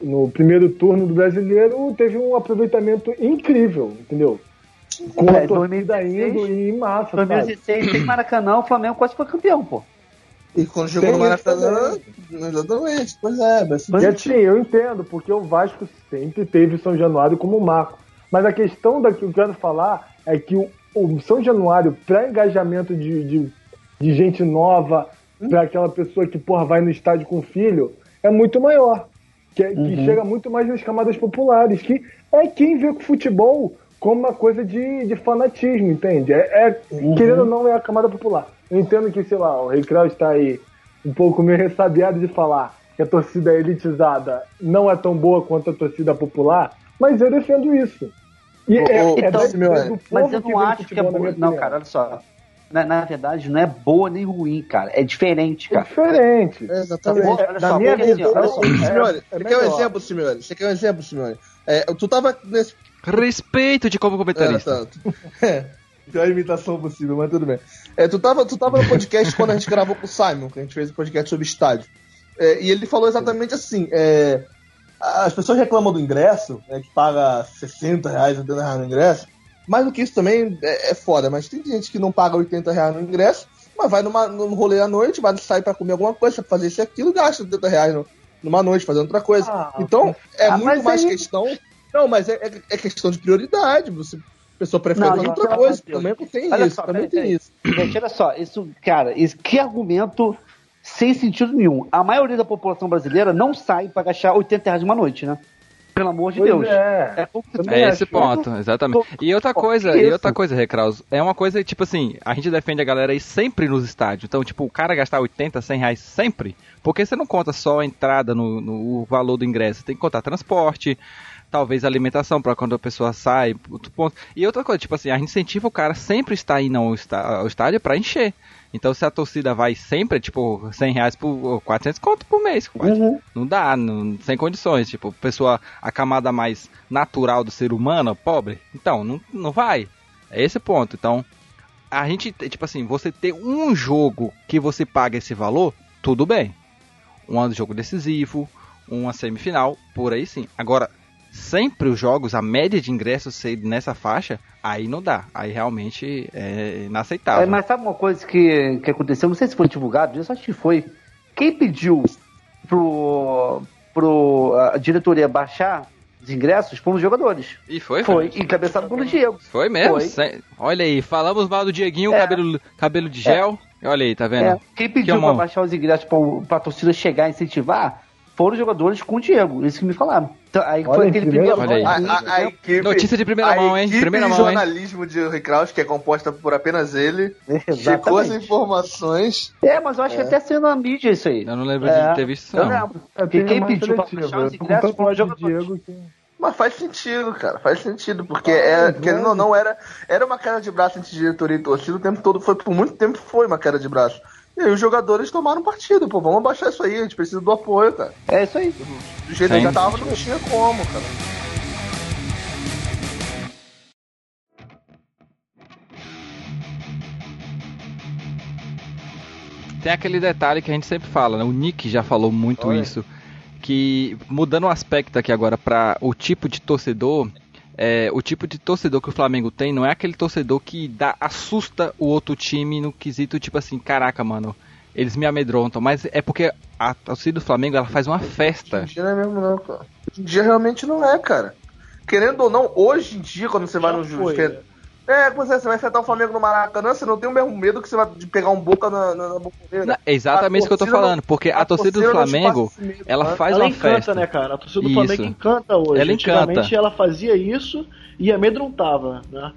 no primeiro turno do brasileiro, teve um aproveitamento incrível, entendeu? Com a É, torcida 2016, indo em massa, sabe? 2016 tem Maracanã, o Flamengo quase foi campeão, pô. E quando chegou no Maracanã. Exatamente, pois é, mas E assim, eu entendo, porque o Vasco sempre teve São Januário como marco. Mas a questão da que eu quero falar é que o, o São Januário, para engajamento de, de, de gente nova, para aquela pessoa que porra, vai no estádio com filho, é muito maior. Que, é- que chega muito mais nas camadas populares, que é quem vê o futebol como uma coisa de, de fanatismo, entende? É, é- Querendo ou não, é a camada popular. Eu entendo que, sei lá, o Rei Kraus está aí um pouco meio ressabiado de falar que a torcida elitizada não é tão boa quanto a torcida popular, mas eu defendo isso. E é, é então, Simeone, do povo Mas eu que não acho que é boa. Não, cara, olha só. Na, na verdade, não é boa nem ruim, cara. É diferente, É cara. diferente. É, exatamente. Olha É, só, na minha porque assim, só, é- Simeone, é você quer um exemplo, Simeone? Você quer um exemplo, Simeone? É, tu tava nesse. Respeito de como É, comentarista. tá. É, pior imitação possível, mas tudo bem. É, tu, tava, tu tava no podcast quando a gente gravou com o Simon, que a gente fez um podcast sobre estádio. É, e ele falou exatamente assim: é, as pessoas reclamam do ingresso, né, que paga 60 reais, 80 reais no ingresso. Mais do que isso também é, é foda, mas tem gente que não paga 80 reais no ingresso, mas vai numa, num rolê à noite, vai sair pra comer alguma coisa, pra fazer isso e aquilo, gasta 80 reais no- numa noite fazendo outra coisa. Ah, então, é ah, muito mais aí- questão. Não, mas é, é- é questão de prioridade. Você, a pessoa prefere Não, fazer gente, outra coisa. Também tem Olha isso. só, também tem isso. Gente, olha só, isso, cara, isso, que argumento sem sentido nenhum. A maioria da população brasileira não sai pra gastar 80 reais uma noite, né? Pelo amor de Pois Deus. é. É pouco É acho. esse ponto, exatamente. E outra coisa, e outra coisa, Recraus, é uma coisa, tipo assim, a gente defende a galera aí sempre nos estádios. Então, tipo, o cara gastar 80, 100 reais sempre, porque você não conta só a entrada no, no o valor do ingresso, você tem que contar transporte, talvez alimentação para quando a pessoa sai, outro ponto. E outra coisa, tipo assim, a gente incentiva o cara sempre estar indo ao estádio para encher. Então, se a torcida vai sempre, tipo, 100 reais por 400 conto por mês, quase. Uhum. Não dá, não, sem condições. Tipo, pessoa, a camada mais natural do ser humano, pobre. Então, não, não vai. É esse ponto. Então, a gente, tipo assim, você ter um jogo que você paga esse valor, tudo bem. Um jogo decisivo, uma semifinal, por aí sim. Agora, sempre os jogos, a média de ingressos ser nessa faixa, aí não dá. Aí realmente é inaceitável. É, mas sabe uma coisa que, que aconteceu? Não sei se foi divulgado, isso acho que foi. Quem pediu pro, pro a diretoria baixar os ingressos foram os jogadores. E foi, Foi, encabeçado pelo Diego. Foi mesmo? Foi. Olha aí, falamos mal do Dieguinho, É. cabelo, cabelo de gel. Olha aí, tá vendo? É, quem pediu Que pra baixar os ingressos pra, pra torcida chegar e incentivar foram os jogadores com o Diego, isso que me falaram. Então, aí Olha foi aquele primeiro. mão. Olha aí. A, a- a equipe, Notícia de primeira a mão, hein? Primeira de mão, hein? jornalismo de Rick Kraus, que é composta por apenas ele, checou as informações. É, mas eu acho que até saiu na mídia isso aí. Eu não lembro É, de ter visto isso, Eu não. lembro. Quem pediu pra baixar os ingressos com jogadores. Diego que... Mas faz sentido, cara, faz sentido, porque Ah, é, é querendo ou não, era, era uma queda de braço entre diretoria e torcida o tempo todo, foi, por muito tempo foi uma queda de braço. E aí os jogadores tomaram partido, pô, vamos abaixar isso aí, a gente precisa do apoio, cara. É isso aí. Do jeito Sim. que já tava, não tinha como, cara. Tem aquele detalhe que a gente sempre fala, né? O Nick já falou muito Olha. isso. Que mudando o aspecto aqui agora para o tipo de torcedor, é, o tipo de torcedor que o Flamengo tem não é aquele torcedor que dá, assusta o outro time no quesito tipo assim, caraca, mano, eles me amedrontam, mas é porque a torcida do Flamengo ela faz uma Hoje festa. em dia não é mesmo, não, cara. Hoje em dia realmente não é, cara. Querendo ou não, hoje em dia, quando você vai Já no foi? É, é, você vai enfrentar o Flamengo no Maracanã, você não tem o mesmo medo que você vai de pegar um boca na, na, na. Não, é exatamente isso que eu tô torcida não- falando, porque a, torcida do não te Flamengo, medo, ela né? faz ela uma encanta, festa. né, cara? A torcida do Isso. Flamengo encanta hoje. Ela encanta. Ela fazia isso e amedrontava, né?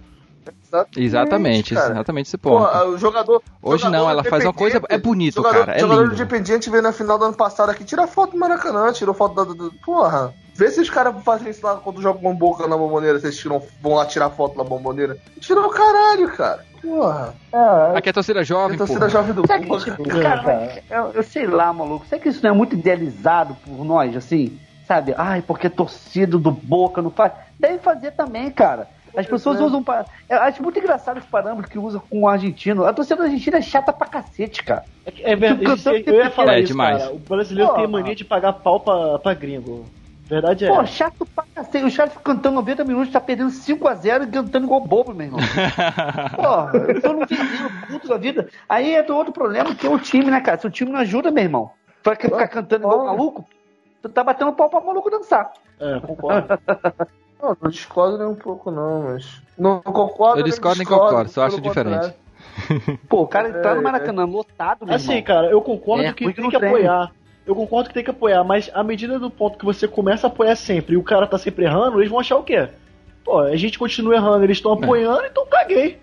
Exatamente, cara. exatamente esse Pô, ponto. o jogador. Hoje jogador não, ela faz uma coisa- é bonito, jogador, cara, é jogador lindo. independente veio na final do ano passado aqui, tira foto do Maracanã, tirou foto da. da- porra. Vê se os caras fazem isso lá quando jogam com boca na bomboneira, vocês tiram, vão lá tirar foto na bomboneira. Tirou o caralho, cara. Porra. É, Aqui é a torcida A jovem, torcida porra. jovem do Sabe que, tipo, É, cara, cara. eu, eu sei lá, maluco. Será que isso não é muito idealizado por nós, assim? Sabe? Ai, porque torcida do Boca não faz. Deve fazer também, cara. As pessoas é. usam. Pa... Eu acho muito engraçado os parâmetros que usam com o argentino. A torcida argentina é chata pra cacete, cara. É, é verdade. Tipo, isso- Eu ia falar É isso, demais. cara. O brasileiro Porra. tem mania de pagar pau pra, pra gringo. Verdade é. Pô, chato pra cacete. Caras ficam cantando 90 minutos, tá perdendo 5x0 e cantando igual bobo, meu irmão. Porra, eu tô não entendendo, puto da vida. Aí é do outro problema que é o time, né, cara? Se o time não ajuda, meu irmão, vai ficar cantando igual maluco, tu tá batendo pau pra maluco dançar. É, concordo. Não, não discordo nem um pouco, não, mas. Não concordo. Eu nem discordo nem concordo, só acho diferente. Pô, o cara tá no É, Maracanã lotado, meu Assim, irmão. cara, eu concordo É, que tem que apoiar. Eu concordo que tem que apoiar, mas à medida do ponto que você começa a apoiar sempre e o cara tá sempre errando, eles vão achar o quê? Pô, a gente continua errando, eles estão apoiando, então caguei.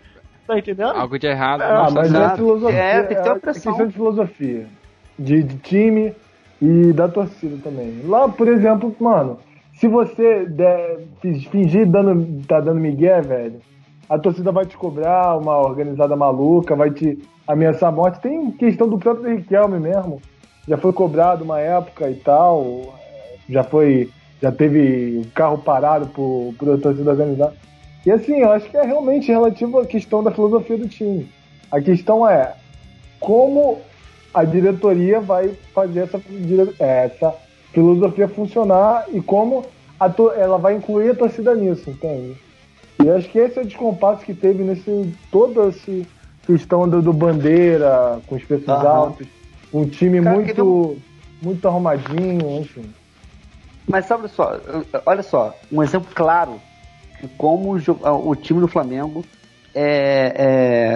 Tá entendendo? Algo de errado. Ah, não mas é filosofia. É, tem que ter uma é pressão. questão de filosofia. De, de time e da torcida também. Lá, por exemplo, mano, se você der, fi- fingir dando, tá dando migué, velho, a torcida vai te cobrar, uma organizada maluca, vai te ameaçar a morte. Tem questão do próprio Riquelme mesmo. Já foi cobrado uma época e tal. Já foi. Já teve o carro parado por, por torcida organizada. E assim, eu acho que é realmente relativo à questão da filosofia do time. A questão é como a diretoria vai fazer essa, é, essa filosofia funcionar e como ela vai incluir a torcida nisso, entende? E acho que esse é o descompasso que teve nesse toda essa questão do, do bandeira com os preços Aham. altos, um time Cara, muito um- muito arrumadinho, enfim. Mas sabe só, olha só, um exemplo claro de como o, o time do Flamengo é,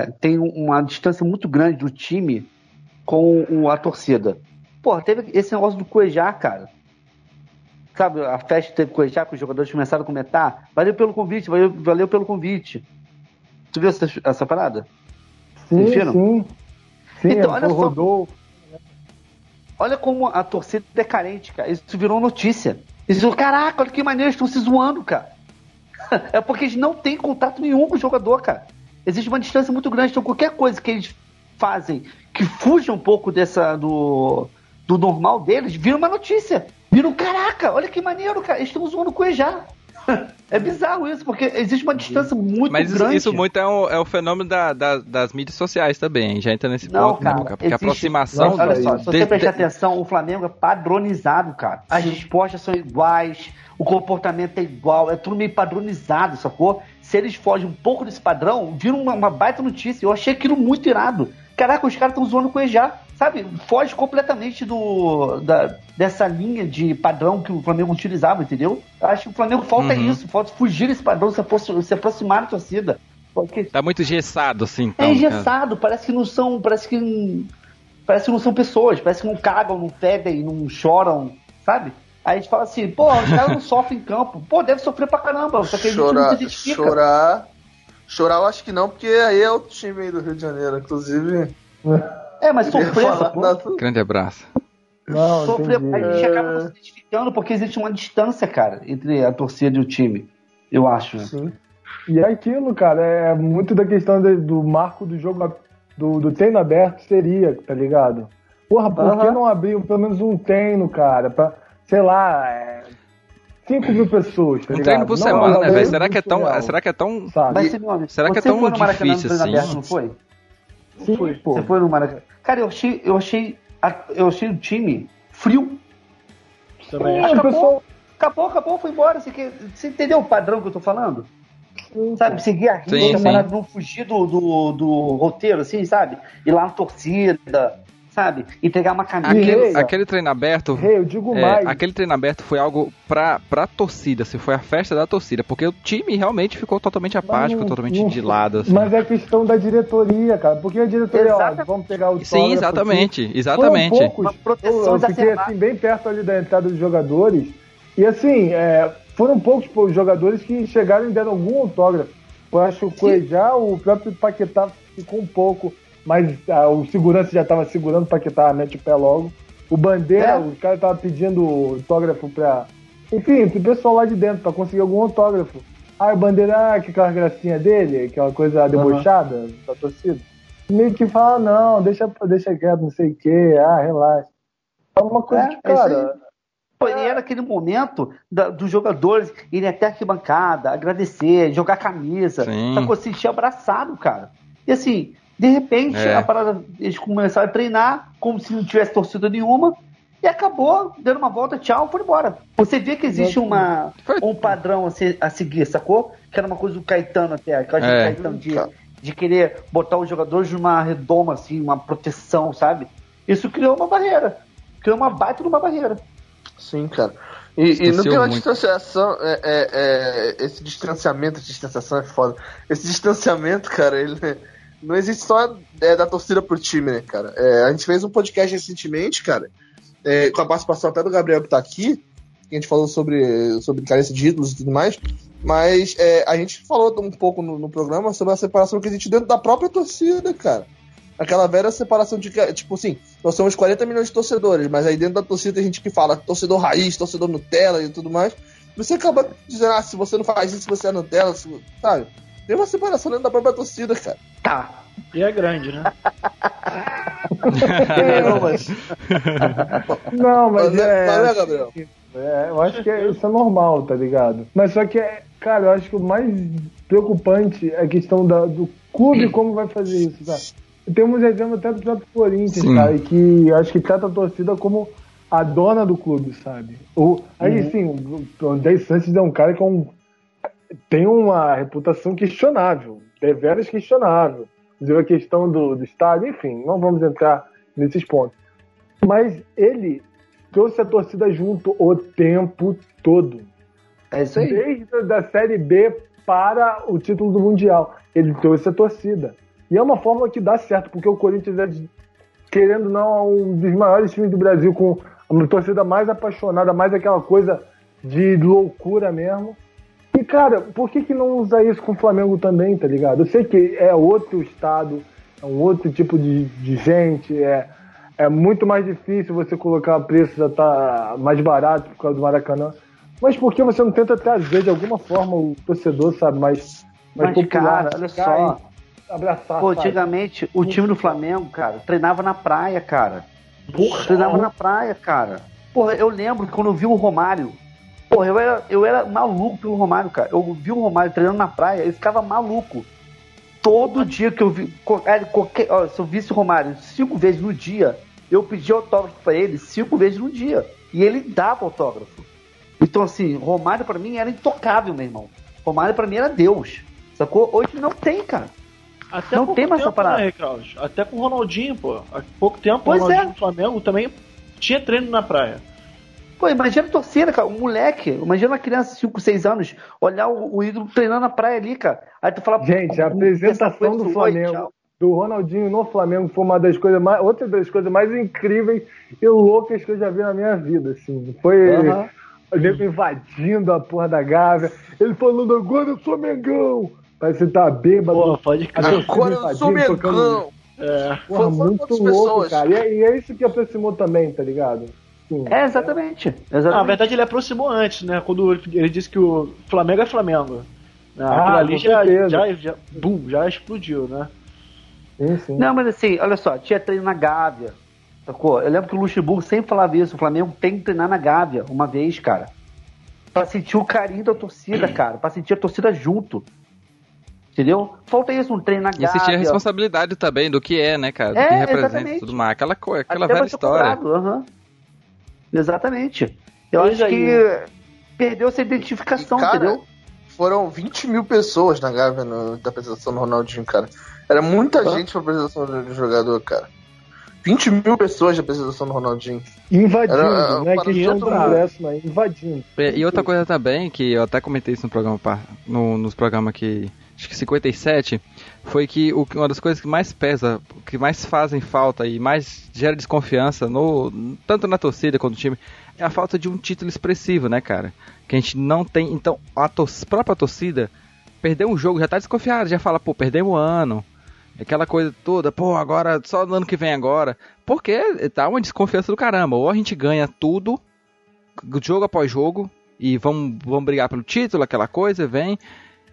é, tem uma distância muito grande do time com a torcida. Porra, teve esse negócio do Cuejá, cara. sabe, a festa teve Cuejá, que os jogadores começaram a comentar. Valeu pelo convite, valeu, valeu pelo convite. Tu viu essa, essa parada? Sim, sim. Sim, Então, olha só. Rodolfo. Olha como a torcida é carente, cara. Isso virou notícia. Eles caraca, olha que maneiro, estão se zoando, cara. É porque eles não têm contato nenhum com o jogador, cara. Existe uma distância muito grande, então qualquer coisa que eles fazem que fuja um pouco dessa do, do normal deles, vira uma notícia. Vira um caraca, olha que maneiro, cara. Eles estão zoando o Ejá. É bizarro isso, porque existe uma distância muito Mas isso, grande. isso muito é o, é o fenômeno da- da- das mídias sociais também, já entra nesse Não, ponto, né, cara, Boca? Porque a aproximação... Olha só, se você prestar de- atenção, o Flamengo é padronizado, cara. As respostas são iguais, o comportamento é igual, é tudo meio padronizado, sacou? Se eles fogem um pouco desse padrão, vira uma, uma baita notícia. Eu achei aquilo muito irado. Caraca, os caras estão zoando com o Ejá, sabe? Foge completamente do, da, dessa linha de padrão que o Flamengo utilizava, entendeu? Eu acho que o Flamengo falta Uhum. isso, falta fugir desse padrão, se, se aproximar da torcida. Porque Tá muito engessado, assim, então. é cara. engessado, parece que não são. Parece que. Parece que não são pessoas, parece que não cagam, não fedem, não choram, sabe? Aí a gente fala assim, pô, os caras não sofrem em campo. Pô, deve sofrer pra caramba, só que a gente não Chorar, se identifica. chorar. Chorar eu acho que não, porque aí é outro time aí do Rio de Janeiro. Inclusive. É, mas sacou? da- Grande abraço. Não, sofrer. A gente acaba não se identificando porque existe uma distância, cara, entre a torcida e o time. Eu acho. né? Sim. E é aquilo, cara, é muito da questão de- do marco do jogo, do, do treino aberto seria, tá ligado? Porra, por que Aham. não abrir pelo menos um treino, cara, pra, sei lá, é, 5 mil pessoas, tá Um ligado? treino por Não, semana, não, né, velho? não, Será que é tão. Será que é tão. sabe? Mas, Simeone, será que é tão foi no Maracanã difícil no treino assim? aberto, não foi? Sim, pô. Você foi no Maracanã. Cara, eu achei, eu achei, eu achei o time frio. Também o pessoal, Acabou, acabou, foi embora. Você, quer- você entendeu o padrão que eu tô falando? Sabe, seguir a Sim, risca, sim. parar, não fugir do, do, do roteiro, assim, sabe? Ir lá na torcida, sabe? Entregar uma camisa. Aquele, aquele treino aberto. Rei, eu digo é, mais. aquele treino aberto foi algo pra, pra torcida, assim, foi a festa da torcida, porque o time realmente ficou totalmente apático, não- totalmente não- de lado, assim. Mas é questão da diretoria, cara. Porque a diretoria, ó, Exatamente. vamos pegar o Sim, exatamente, um exatamente. pouco, Uma proteção eu, fiquei assim, bem perto ali da entrada dos jogadores. E assim, é, foram poucos os jogadores que chegaram e deram algum autógrafo. Eu acho que o Cuejá, o próprio Paquetá ficou um pouco, mas ah, o segurança já estava segurando o Paquetá, mete o pé logo. O Bandeira, É. o cara tava pedindo autógrafo pra. Enfim, pro pessoal lá de dentro, pra conseguir algum autógrafo. Ah, o Bandeira, ah, que aquela gracinha dele, aquela coisa debochada da torcida. Meio que fala, não, deixa, deixa quieto, não sei o quê, ah, relaxa. É uma coisa É, que, é cara, Pô, e era aquele momento da- dos jogadores irem até a arquibancada, agradecer, jogar camisa, Sim. Se sentir abraçado, cara. E assim, de repente, É. a parada, eles começaram a treinar como se não tivesse torcida nenhuma. E acabou, dando uma volta, tchau, foi embora. Você vê que existe uma, um padrão a, se- a seguir, sacou? Que era uma coisa do Caetano até, que eu acho que É. o Caetano de, de querer botar os jogadores numa redoma, assim, uma proteção, sabe? Isso criou uma barreira. Criou uma baita de uma barreira. Sim, cara. E, e no que é uma muito. distanciação, é, é- é- esse distanciamento, distanciação é foda. Esse distanciamento, cara, ele não existe só é, da torcida pro time, né, cara? É, a gente fez um podcast recentemente, cara, é, com a participação até do Gabriel que tá aqui, que a gente falou sobre, sobre carência de ídolos e tudo mais, mas é, a gente falou um pouco no, no programa sobre a separação que existe dentro da própria torcida, cara. Aquela velha separação de tipo assim, nós somos 40 milhões de torcedores, mas aí dentro da torcida tem gente que fala torcedor raiz, torcedor Nutella e tudo mais. Você acaba dizendo, ah, se você não faz isso, você é Nutella, sabe? Tem uma separação dentro da própria torcida, cara. Tá. E é grande, né? Não, mas, Não, mas mas, é. mas, né, Gabriel? É, eu acho que é- isso é normal, tá ligado? Mas só que, é, cara, eu acho que o mais preocupante é a questão da- do clube como vai fazer isso? E Temos exemplo até do próprio Corinthians, Sim. cara, que eu acho que trata a torcida como a dona do clube, sabe? O, aí Uhum. sim, o- o André Sanches é um cara que é um, tem uma reputação questionável, deveras questionável. Inclusive a questão do, do estádio, enfim, não vamos entrar nesses pontos. Mas ele trouxe a torcida junto o tempo todo. É isso aí. Desde da Série B para o título do Mundial. Ele trouxe a torcida. E é uma fórmula que dá certo, porque o Corinthians é, querendo não, um dos maiores times do Brasil, com uma torcida mais apaixonada, mais aquela coisa de loucura mesmo. E, cara, por que, que não usar isso com o Flamengo também, tá ligado? Eu sei que é outro estado, é um outro tipo de, de gente, é, é muito mais difícil você colocar preço já tá mais barato por causa do Maracanã. Mas por que você não tenta trazer de alguma forma o torcedor, sabe, mais, mais Mas, popular? cara, olha ficar só. Abraçar, Pô, sabe? antigamente, o time do Flamengo, cara, treinava na praia, cara. Treinava na praia, cara. Porra, eu lembro que quando eu vi o Romário. Porra, eu era, eu era maluco pelo Romário, cara. Eu vi o Romário treinando na praia, eu ficava maluco. Todo dia que eu vi. Qualquer, ó, se eu visse o Romário cinco vezes no dia, eu pedia autógrafo pra ele cinco vezes no dia. E ele dava autógrafo. Então, assim, Romário pra mim era intocável, meu irmão. Romário pra mim era Deus. Sacou? Hoje não tem, cara. Até Não tem mais essa tempo, parada. né? Até com o Ronaldinho, pô. Há pouco tempo, Pois o Ronaldinho é. do Flamengo também tinha treino na praia. Pô, imagina a torcida, cara. Um moleque, imagina uma criança de 5, 6 anos, olhar o, o ídolo treinando na praia ali, cara. Aí tu fala. Gente, a "Essa apresentação do foi, Flamengo, tchau." do Ronaldinho no Flamengo, foi uma das coisas mais, outra das coisas mais incríveis e loucas que eu já vi na minha vida, assim. Foi o nego invadindo a porra da Gávea, ele falando agora eu sou Mengão. Parece que tá bêbado. Pô, pode crer. torcida Agora eu sou invadindo, tocando- Mengão. É. Porra, muito louco, pessoas? cara. E é, e é isso que aproximou também, tá ligado? É, exatamente. Na exatamente. verdade, ele aproximou antes, né? Quando ele- disse que o Flamengo é Flamengo. Ah, Ah, aquilo ali já, já, já, bum, já explodiu, né? Sim, sim. Não, mas assim, olha só, tinha treino na Gávea. Sacou? Eu lembro que o Luxemburgo sempre falava isso. O Flamengo tem que treinar na Gávea uma vez, cara. Pra sentir o carinho da torcida, cara. Pra sentir a torcida junto. Entendeu? Falta isso, um treino na E assistir a Gávea. responsabilidade também do que é, né, cara? Do É, que representa exatamente. e tudo mais. Aquela, coisa, aquela Até velha história. aham. Exatamente. Eu Pois acho aí. que perdeu essa identificação, E, cara, entendeu? Foram 20 mil pessoas na Gávea no- da apresentação do Ronaldinho, cara. Era muita Hã? gente pra apresentação do jogador, cara. 20 mil pessoas de apresentação do Ronaldinho. Invadindo, Era, não é para questão do todo mundo. ingresso, não é invadindo. E e outra coisa também, que eu até comentei isso no programa, no, nos programas que. Acho que 57, foi que o, uma das coisas que mais pesa, que mais fazem falta e mais gera desconfiança, no, tanto na torcida quanto no time, é a falta de um título expressivo, né, cara? Que a gente não tem. Então, a própria torcida perdeu um jogo, já tá desconfiada, já fala, pô, perdemos um ano. Aquela coisa toda, pô, agora, só no ano que vem agora. Porque tá uma desconfiança do caramba. Ou a gente ganha tudo, jogo após jogo, e vamos, vamos brigar pelo título, aquela coisa, vem.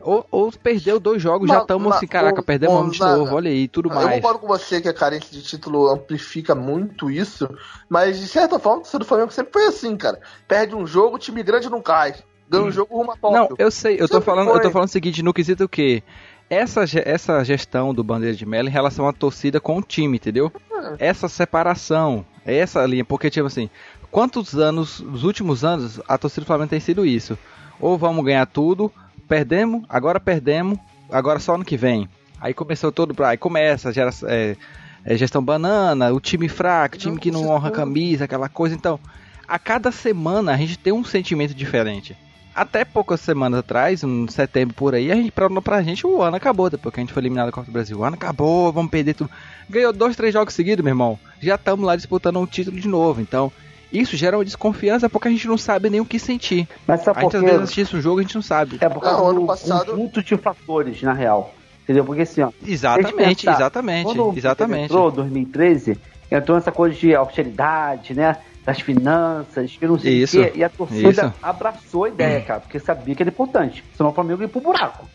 Ou, ou perdeu dois jogos, já Mas- estamos mas- assim, caraca, ô, perdemos um de novo, olha aí, tudo Eu mais. concordo com você que a carência de título amplifica muito isso, mas de certa forma, o do Flamengo sempre foi assim, cara. Perde um jogo, o time grande não cai. Ganha um jogo, rumo a Tóquio. Não, eu sei, eu tô falando, eu tô falando o seguinte, no quesito que essa, ge- essa gestão do Bandeira de Melo em relação à torcida com o time, entendeu? Essa separação, essa linha, porque tipo assim, quantos anos, nos últimos anos, a torcida do Flamengo tem sido isso? Ou vamos ganhar tudo, perdemos, agora perdemos, agora só ano que vem. Aí começou todo pra, aí começa, gera, é, é, gestão banana, o time fraco, time que não honra a camisa, aquela coisa, então, a cada semana a gente tem um sentimento diferente até poucas semanas atrás, em setembro por aí, a gente, pra, pra gente o ano acabou, depois que a gente foi eliminado da Copa do Brasil. O ano acabou, vamos perder tudo. Ganhou dois, três jogos seguidos, meu irmão. Já estamos lá disputando um título de novo. Então, isso gera uma desconfiança porque a gente não sabe nem o que sentir. Mas sabe A gente às vezes assiste um jogo e a gente não sabe. É por causa Não, ano do passado- conjunto de fatores, na real. Entendeu? Porque assim, ó. Exatamente, pensar, exatamente, Quando exatamente. entrou 2013, entrou essa coisa de austeridade, né? Das finanças, que não sei Isso, o quê. E a torcida isso. abraçou a ideia, cara, porque sabia que era importante. Senão o Flamengo ia pro buraco.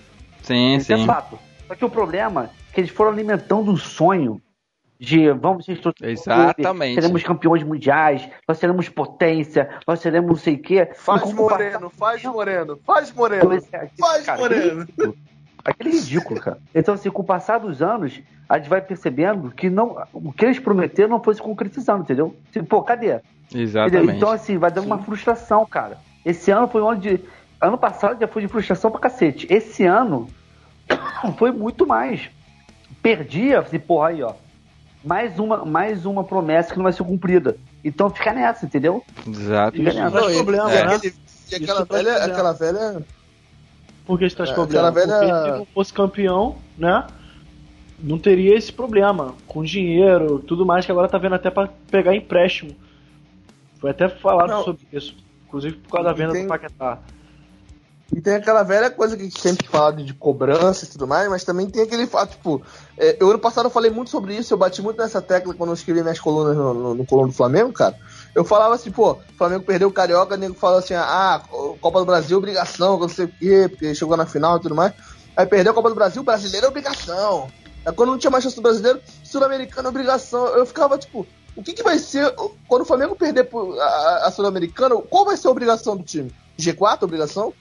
Sim, Isso é sim. fato. Só que o problema é que eles foram alimentando um sonho de vamos ser Exatamente. seremos campeões mundiais, nós seremos potência, nós seremos não sei o quê. Faz moreno, faz moreno, faz moreno. É, Faz cara, moreno. aquele ridículo. Aquele ridículo, cara. Então, assim, com o passar dos anos, a gente vai percebendo que não, o que eles prometeram não foi se concretizando, entendeu? Tipo, pô, cadê? Entendeu? Exatamente. Então, assim, vai dando uma frustração, cara. Esse ano foi um ano de. Ano passado já foi de frustração pra cacete. Esse ano foi muito mais. Perdia, assim, porra, aí, ó. Mais uma, mais uma promessa que não vai ser cumprida. Então fica nessa, entendeu? Exato. Fica nessa. traz problema, É, né? e aquela velha, problema. aquela velha. Por que isso traz É, problema? velha- Porque se não fosse campeão, né? Não teria esse problema. Com dinheiro, tudo mais, que agora tá vendo até pra pegar empréstimo. Foi até falado Não. sobre isso. Inclusive por causa da venda Tem- do Paquetá. E tem aquela velha coisa que sempre fala de, cobrança e tudo mais, mas também tem aquele fato, tipo, é, eu ano passado eu falei muito sobre isso, eu bati muito nessa tecla quando eu escrevi minhas colunas no, no, no do Flamengo, cara. Eu falava assim, pô, Flamengo perdeu o Carioca, o nego fala assim, ah, Copa do Brasil, obrigação, não sei o quê, porque chegou na final e tudo mais. Aí perdeu a Copa do Brasil, brasileiro é obrigação. Aí quando não tinha mais chance do brasileiro, sul-americano é obrigação. Eu ficava, tipo, o que, que vai ser, quando o Flamengo perder a, a- a sul-americana, qual vai ser a obrigação do time? G4, obrigação?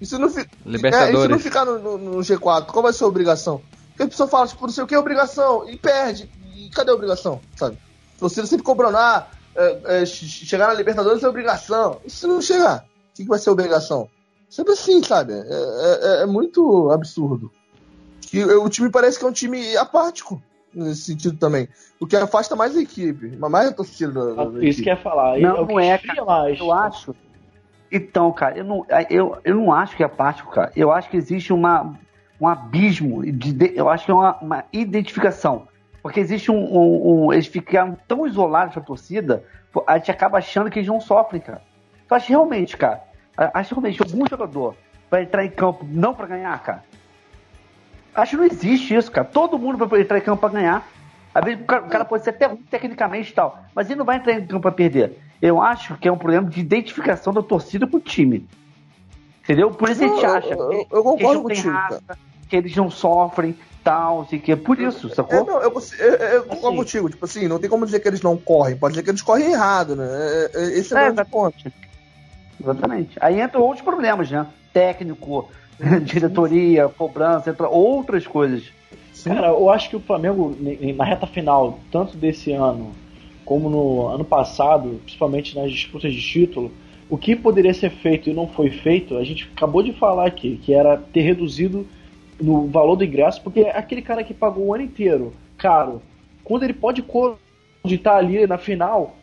E se não, fi- Libertadores. É, e se não ficar no, no- no G4, qual vai ser a obrigação? Porque a pessoa fala, tipo, não sei o que é obrigação, e perde. E cadê a obrigação, sabe? A torcida sempre cobrando, ah, é, é, che- chegar na Libertadores é obrigação. E se não chegar, o que, vai ser obrigação? Sempre assim, sabe? É, é- é muito absurdo. E o time parece que é um time apático nesse sentido também. O que afasta mais a equipe, mais a torcida da, da Isso equipe. que ia falar. Não, que não é, mais. Eu acho. Então, cara, eu não, eu, eu não acho que é apático, cara. Eu acho que existe uma, um abismo. De, eu acho que é uma, uma identificação. Porque existe um, um- um- Eles ficaram tão isolados da torcida, a gente acaba achando que eles não sofrem, cara. Eu acho realmente, cara. Acho realmente algum jogador vai entrar em campo não pra ganhar, cara. Acho que não existe isso, cara. Todo mundo vai entrar em campo pra ganhar. Às vezes o cara, o cara pode ser até ruim tecnicamente e tal, mas ele não vai entrar em campo pra perder. Eu acho que é um problema de identificação da torcida com o time. Entendeu? Por isso a gente Eu- acha eu- que, eu que eles concordo não contigo, raça, que eles não sofrem, tal, sei que. É por isso, É, sacou? não, eu, eu- eu concordo Assim. contigo. Tipo assim, não tem como dizer que eles não correm. Pode dizer que eles correm errado, né? É, é, esse é, É, o grande ponto. Exatamente. Aí entram outros problemas, né? Técnico, diretoria, cobrança, entra outras coisas. Cara, eu acho que o Flamengo, na reta final, tanto desse ano como no ano passado, principalmente nas disputas de título, o que poderia ser feito e não foi feito, a gente acabou de falar aqui, que era ter reduzido no valor do ingresso, porque aquele cara que pagou o ano inteiro, caro, quando ele pode cogitar ali na final,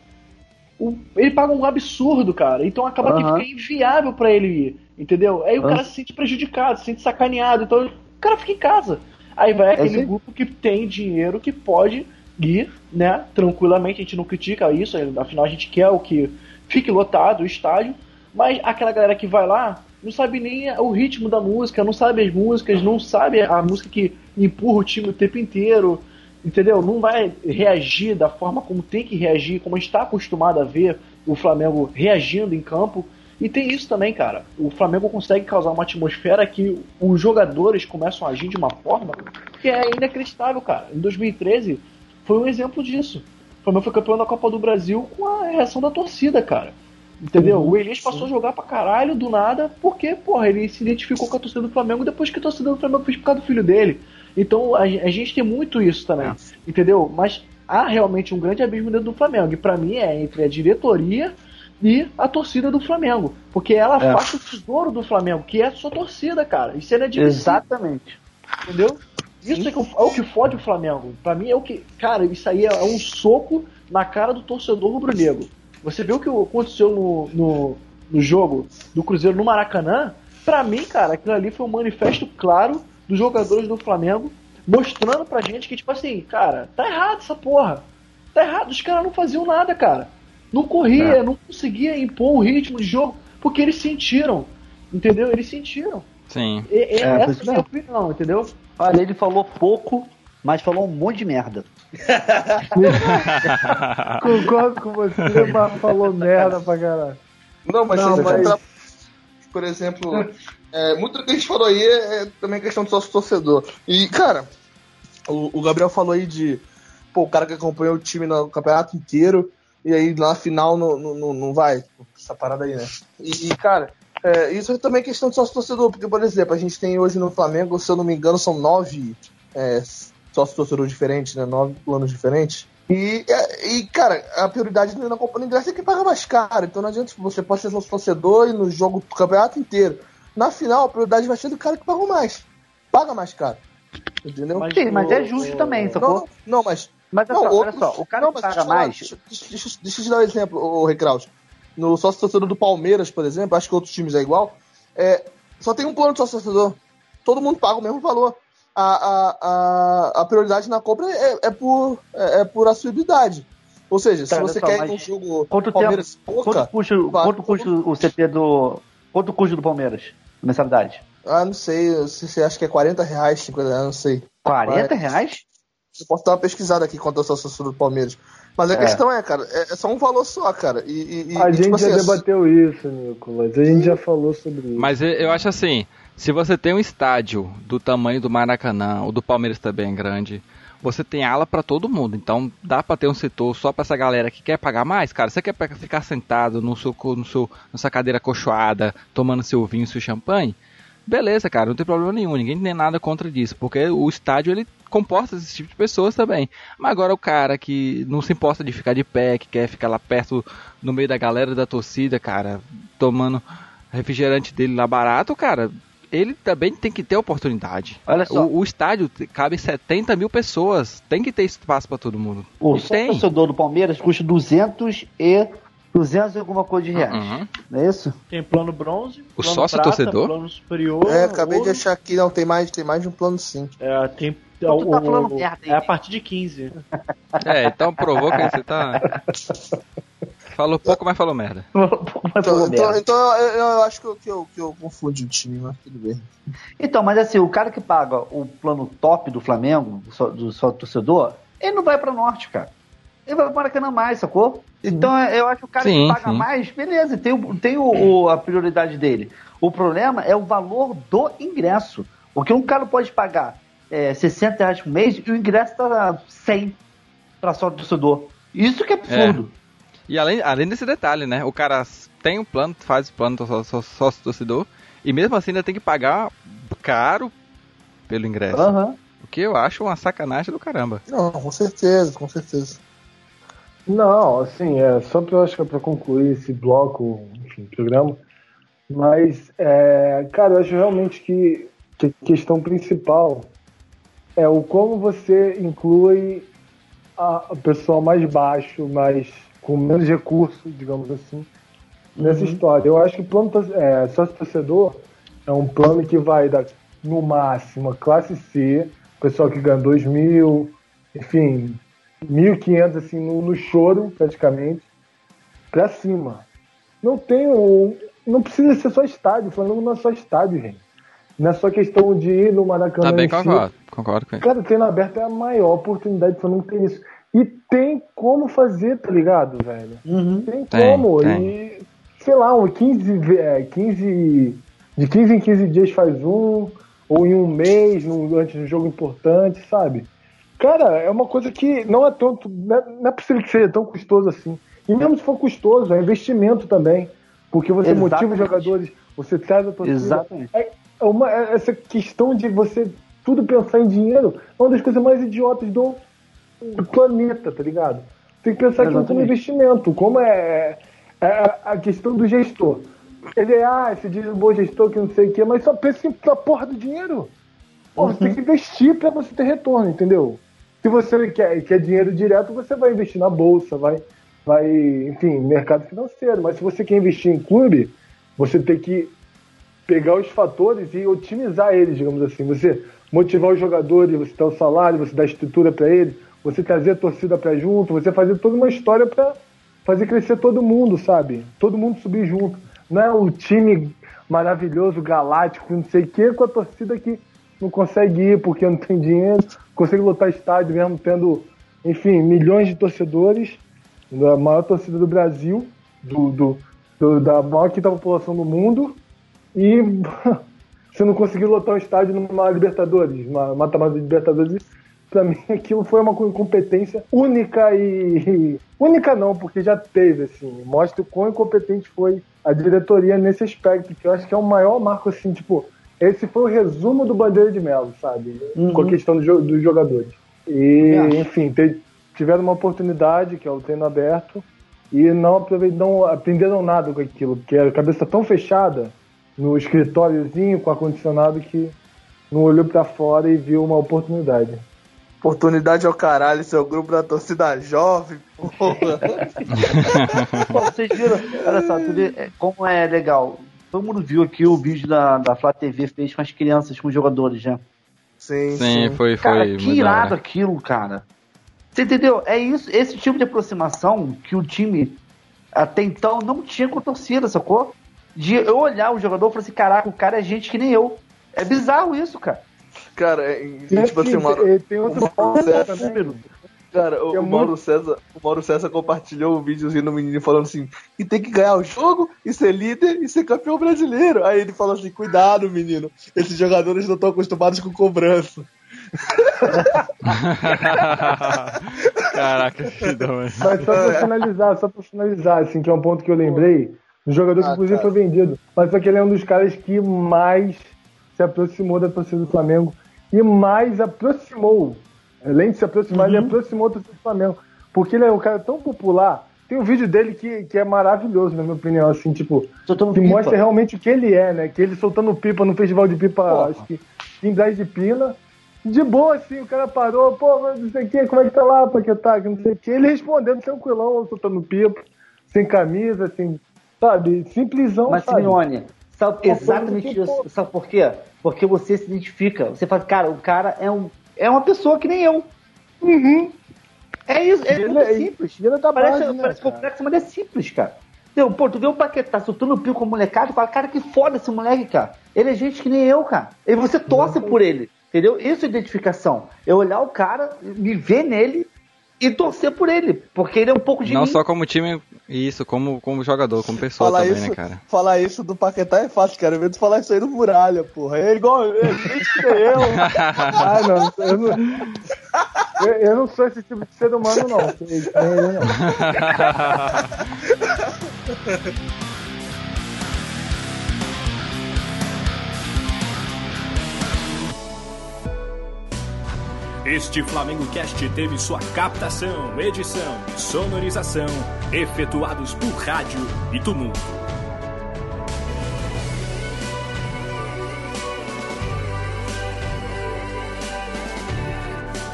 o- ele paga um absurdo, cara. Então acaba Aham. que fica inviável pra ele ir, entendeu? Aí o Aham. cara se sente prejudicado, se sente sacaneado, então o cara fica em casa. Aí vai aquele sim. grupo que tem dinheiro que pode ir, né, tranquilamente, a gente não critica isso, afinal a gente quer o que fique lotado o estádio, mas aquela galera que vai lá não sabe nem o ritmo da música, não sabe as músicas, não sabe a música que empurra o time o tempo inteiro, entendeu? Não vai reagir da forma como tem que reagir, como a gente está acostumado a ver o Flamengo reagindo em campo. E tem isso também, cara. O Flamengo consegue causar uma atmosfera que os jogadores começam a agir de uma forma que é inacreditável, cara. Em 2013 foi um exemplo disso. O Flamengo foi campeão da Copa do Brasil com a reação da torcida, cara. Entendeu? o Elias passou a jogar pra caralho do nada, porque, porra, ele se identificou com a torcida do Flamengo depois que a torcida do Flamengo fez por causa do filho dele. Então a, a gente tem muito isso também, entendeu? Mas há realmente um grande abismo dentro do Flamengo. E pra mim é entre a diretoria e a torcida do Flamengo. Porque ela É. faz o tesouro do Flamengo, que é a sua torcida, cara. Isso é inadmissível. Exatamente. Entendeu? Isso é, que, é o que fode o Flamengo. Pra mim é o que. Cara, isso aí é um soco na cara do torcedor rubro-negro. Você viu o que aconteceu no, no, no jogo do Cruzeiro no Maracanã? Pra mim, cara, aquilo ali foi um manifesto claro dos jogadores do Flamengo mostrando pra gente que, tipo assim, cara, tá errado essa porra. Tá errado. Os caras não faziam nada, cara. Não corria, É. não conseguia impor o ritmo de jogo, porque eles sentiram. Entendeu? Eles sentiram. Sim. E, e É, essa é a minha é. opinião, entendeu? Olha, ele falou pouco, mas falou um monte de merda. Concordo com você, mas falou merda pra caralho. Não, mas, Não, mas- por exemplo, é, muito do que a gente falou aí é, é também questão do sócio torcedor. E, cara, o, o Gabriel falou aí de pô, o cara que acompanhou o time no campeonato inteiro e aí na final não, não, vai. Essa parada aí, né? E, e, cara, é, isso é também questão de sócio torcedor, porque, por exemplo, a gente tem hoje no Flamengo, se eu não me engano, são nove é, sócio torcedores diferentes, né? Nove planos diferentes. E, é, e, cara, a prioridade na Copa do Ingresso é quem paga mais caro. Então não adianta você pode ser sócio torcedor e no jogo do campeonato inteiro. Na final, a prioridade vai ser do cara que pagou mais. Paga mais caro. Entendeu? Mas Sim, mas é justo o- também, não, sacou? não, não, mas. Mas olha não, só, olha outros- só, o cara não, que paga mais. Deixa, deixa- deixa eu te dar um exemplo, o Recraus. No sócio torcedor do Palmeiras, por exemplo, acho que outros times é igual. É, só tem um plano de sócio torcedor. Todo mundo paga o mesmo valor. A, a, a, a prioridade na compra é, é por, é, é por assiduidade. Ou seja, se você só, quer num jogo Quanto Palmeiras tempo? Boca, Quanto custa, quanto custa o CT do. Quanto custa do Palmeiras? Mensalidade? ah, não sei, se você acha que é 40 reais, 50 reais, não sei. 40 Vai. reais? Eu posso dar uma pesquisada aqui quanto eu sou sócio do Palmeiras. Mas a É. questão é, cara, é, é só um valor só, cara. E, e- A e, gente tipo já assim, debateu isso, Nicolas. A gente já falou sobre isso. Mas eu, acho assim, se você tem um estádio do tamanho do Maracanã, o do Palmeiras também é grande, você tem ala pra todo mundo. Então dá pra ter um setor só pra essa galera que quer pagar mais, cara. Você quer ficar sentado no seu, no seu, na sua cadeira cochoada, tomando seu vinho, seu champanhe? Beleza, cara, não tem problema nenhum. Ninguém tem nada contra disso, porque o estádio ele comporta esse tipo de pessoas também. Mas agora o cara que não se importa de ficar de pé, que quer ficar lá perto no meio da galera da torcida, cara, tomando refrigerante dele lá barato, cara, ele também tem que ter oportunidade. Olha só. O, o estádio cabe 70 mil pessoas, tem que ter espaço pra todo mundo. O torcedor do Palmeiras custa 200 e 200 e alguma coisa de reais. Uhum. Não é isso? Tem plano bronze, O plano sócio prata, torcedor? plano superior. É, acabei de ouro. achar aqui, não, tem mais, tem mais de um plano sim. É, tem. Tu tá falando o- merda aí, é a partir de 15. É, então provou que você tá. Falou pouco, mas falou merda. Então, falou então, merda. então eu, eu acho que eu, que, eu, que eu confundi o time, mas tudo bem. Então, mas assim, o cara que paga o plano top do Flamengo, do só, do só torcedor, ele não vai pra norte, cara. Ele vai pro Maracanã mais, sacou? Então eu acho que o cara Sim, que paga sim. mais, beleza, tem, o- tem o, o- a prioridade dele. O problema é o valor do ingresso. Porque um cara pode pagar é, 60 reais por mês e o ingresso tá 100 pra só torcedor. Isso que é absurdo. E além, além desse detalhe, né? O cara tem um plano, faz o plano só- só- sócio torcedor, e mesmo assim ainda tem que pagar caro pelo ingresso. Aham. O que eu acho uma sacanagem do caramba. Não, com certeza, com certeza. Não, assim, é só pra, eu acho que é pra concluir esse bloco, enfim, programa. Mas, é, cara, eu acho realmente que, que a questão principal é o como você inclui a, o pessoal mais baixo, mais com menos recursos, digamos assim, nessa história. Eu acho que o plano tor- é, sócio torcedor é um plano que vai dar, no máximo, a classe C, pessoal que ganha 2 mil, enfim, 1.500 assim no, no choro, praticamente, pra cima. Não tem o. Não precisa ser só estádio, o Flamengo não é só estádio, gente. Não é só questão de ir no Maracanã. Também em si. concordo, concordo com ele. Cara, o treino aberto é a maior oportunidade do Flamengo ter isso. E tem como fazer, tá ligado, velho? Tem, Tem, como. tem. E, sei lá, um 15, ve- é, 15. De 15 em 15 dias faz um, ou em um mês, num, antes de um jogo importante, sabe? Cara, é uma coisa que não é tanto. Não é, não é possível que seja tão custoso assim. E mesmo se for custoso, é investimento também. Porque você motiva os Exatamente. jogadores, você traz a torcida. Exatamente. É uma, é- essa questão de você tudo pensar em dinheiro é uma das coisas mais idiotas do, do planeta, tá ligado? Tem que pensar aquilo como Exatamente. investimento, como é, é a- a questão do gestor. Ele é, ah, esse diz um bom gestor que não sei o quê, mas só pensa em- na porra do dinheiro. Pô, Você tem que investir pra você ter retorno, entendeu? Se você quer, quer dinheiro direto, você vai investir na bolsa, vai, vai, enfim, mercado financeiro. Mas se você quer investir em clube, você tem que pegar os fatores e otimizar eles, digamos assim. Você motivar os jogadores, você dar o salário, você dar estrutura para eles, você trazer a torcida para junto, você fazer toda uma história para fazer crescer todo mundo, sabe? Todo mundo subir junto. Não é o time maravilhoso, galáctico, não sei o quê, com a torcida que não consegue ir porque não tem dinheiro, consegue lotar estádio mesmo tendo, enfim, milhões de torcedores, da maior torcida do Brasil, do, do- do- da maior quinta população do mundo, e você não conseguiu lotar um estádio numa Libertadores, uma mata-mata de Libertadores. Pra mim, aquilo foi uma incompetência única e. Única não, porque já teve, assim. Mostra o quão incompetente foi a diretoria nesse aspecto, que eu acho que é o maior marco, assim, tipo. Esse foi o resumo do Bandeira de Melo, sabe? Com a questão do dos jogadores. E, enfim, te- tiveram uma oportunidade, que é o treino aberto, e não, não aprenderam nada com aquilo, porque a cabeça tão fechada no escritóriozinho com ar-condicionado que não olhou pra fora e viu uma oportunidade. Oportunidade ao caralho, seu grupo da torcida jovem, porra. Vocês viram? Olha só, é, como é legal. Todo mundo viu aqui o vídeo da, da Flá TV fez com as crianças, com os jogadores, né? Sim, Sim, foi, foi Cara, que irado aquilo, cara. Você entendeu? É isso, esse tipo de aproximação que o time até então não tinha com a torcida, sacou? De eu olhar o jogador e falar assim, caraca, o cara é gente que nem eu. É bizarro isso, cara. Cara, é, e, tipo assim, tem outro ponto. Cara, o, Que é o Mauro muito- César, o Mauro César compartilhou um videozinho do menino falando assim, e tem que ganhar o jogo, e ser líder, e ser campeão brasileiro. Aí ele falou assim, cuidado, menino, esses jogadores não estão acostumados com cobrança. Caraca, que. Mas só pra finalizar, só pra finalizar, assim, que é um ponto que eu lembrei, um jogador que Ah, inclusive cara. foi vendido, mas só que ele é um dos caras que mais se aproximou da torcida do Flamengo e mais aproximou, além de se aproximar, Uhum. ele aproximou do Flamengo, porque ele é um cara tão popular, tem um vídeo dele que, que é maravilhoso, na minha opinião, assim, tipo, Soltando que pipa. mostra realmente o que ele é, né, que ele soltando pipa no festival de pipa, Porra. acho que em Brás de Pina, de boa, assim, o cara parou, pô, mas não sei o que, como é que tá lá, Paquetá, que não sei o que. Ele respondendo tranquilão, soltando pipa, sem camisa, assim, sabe, simplesão, Mas, sabe? Simeone, sabe exatamente isso. pô- Sabe por quê? Porque você se identifica. Você fala, cara, o cara é, um, é uma pessoa que nem eu. É isso, é muito é- simples. ele da parece base, né, parece cara? complexo, mas é simples, cara. Entendeu? Pô, tu vê o Paquetá soltando pico com o molecada e fala, cara, que foda esse moleque, cara. Ele é gente que nem eu, cara. E você torce por ele. Entendeu? Isso é identificação. Eu olhar o cara, me ver nele e torcer por ele. Porque ele é um pouco de Não mim. só como time, isso, como, como jogador, como pessoa Falar também, isso, né, cara? falar isso do Paquetá é fácil, cara. Eu falar isso aí do Muralha, porra. É igual é gente que nem eu. Ah, não, eu não, eu, eu não sou esse tipo de ser humano, não. Nem ele, não. Este Flamengo Cast teve sua captação, edição sonorização efetuados por rádio e tumulto.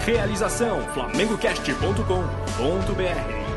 Realização flamengocast.com.br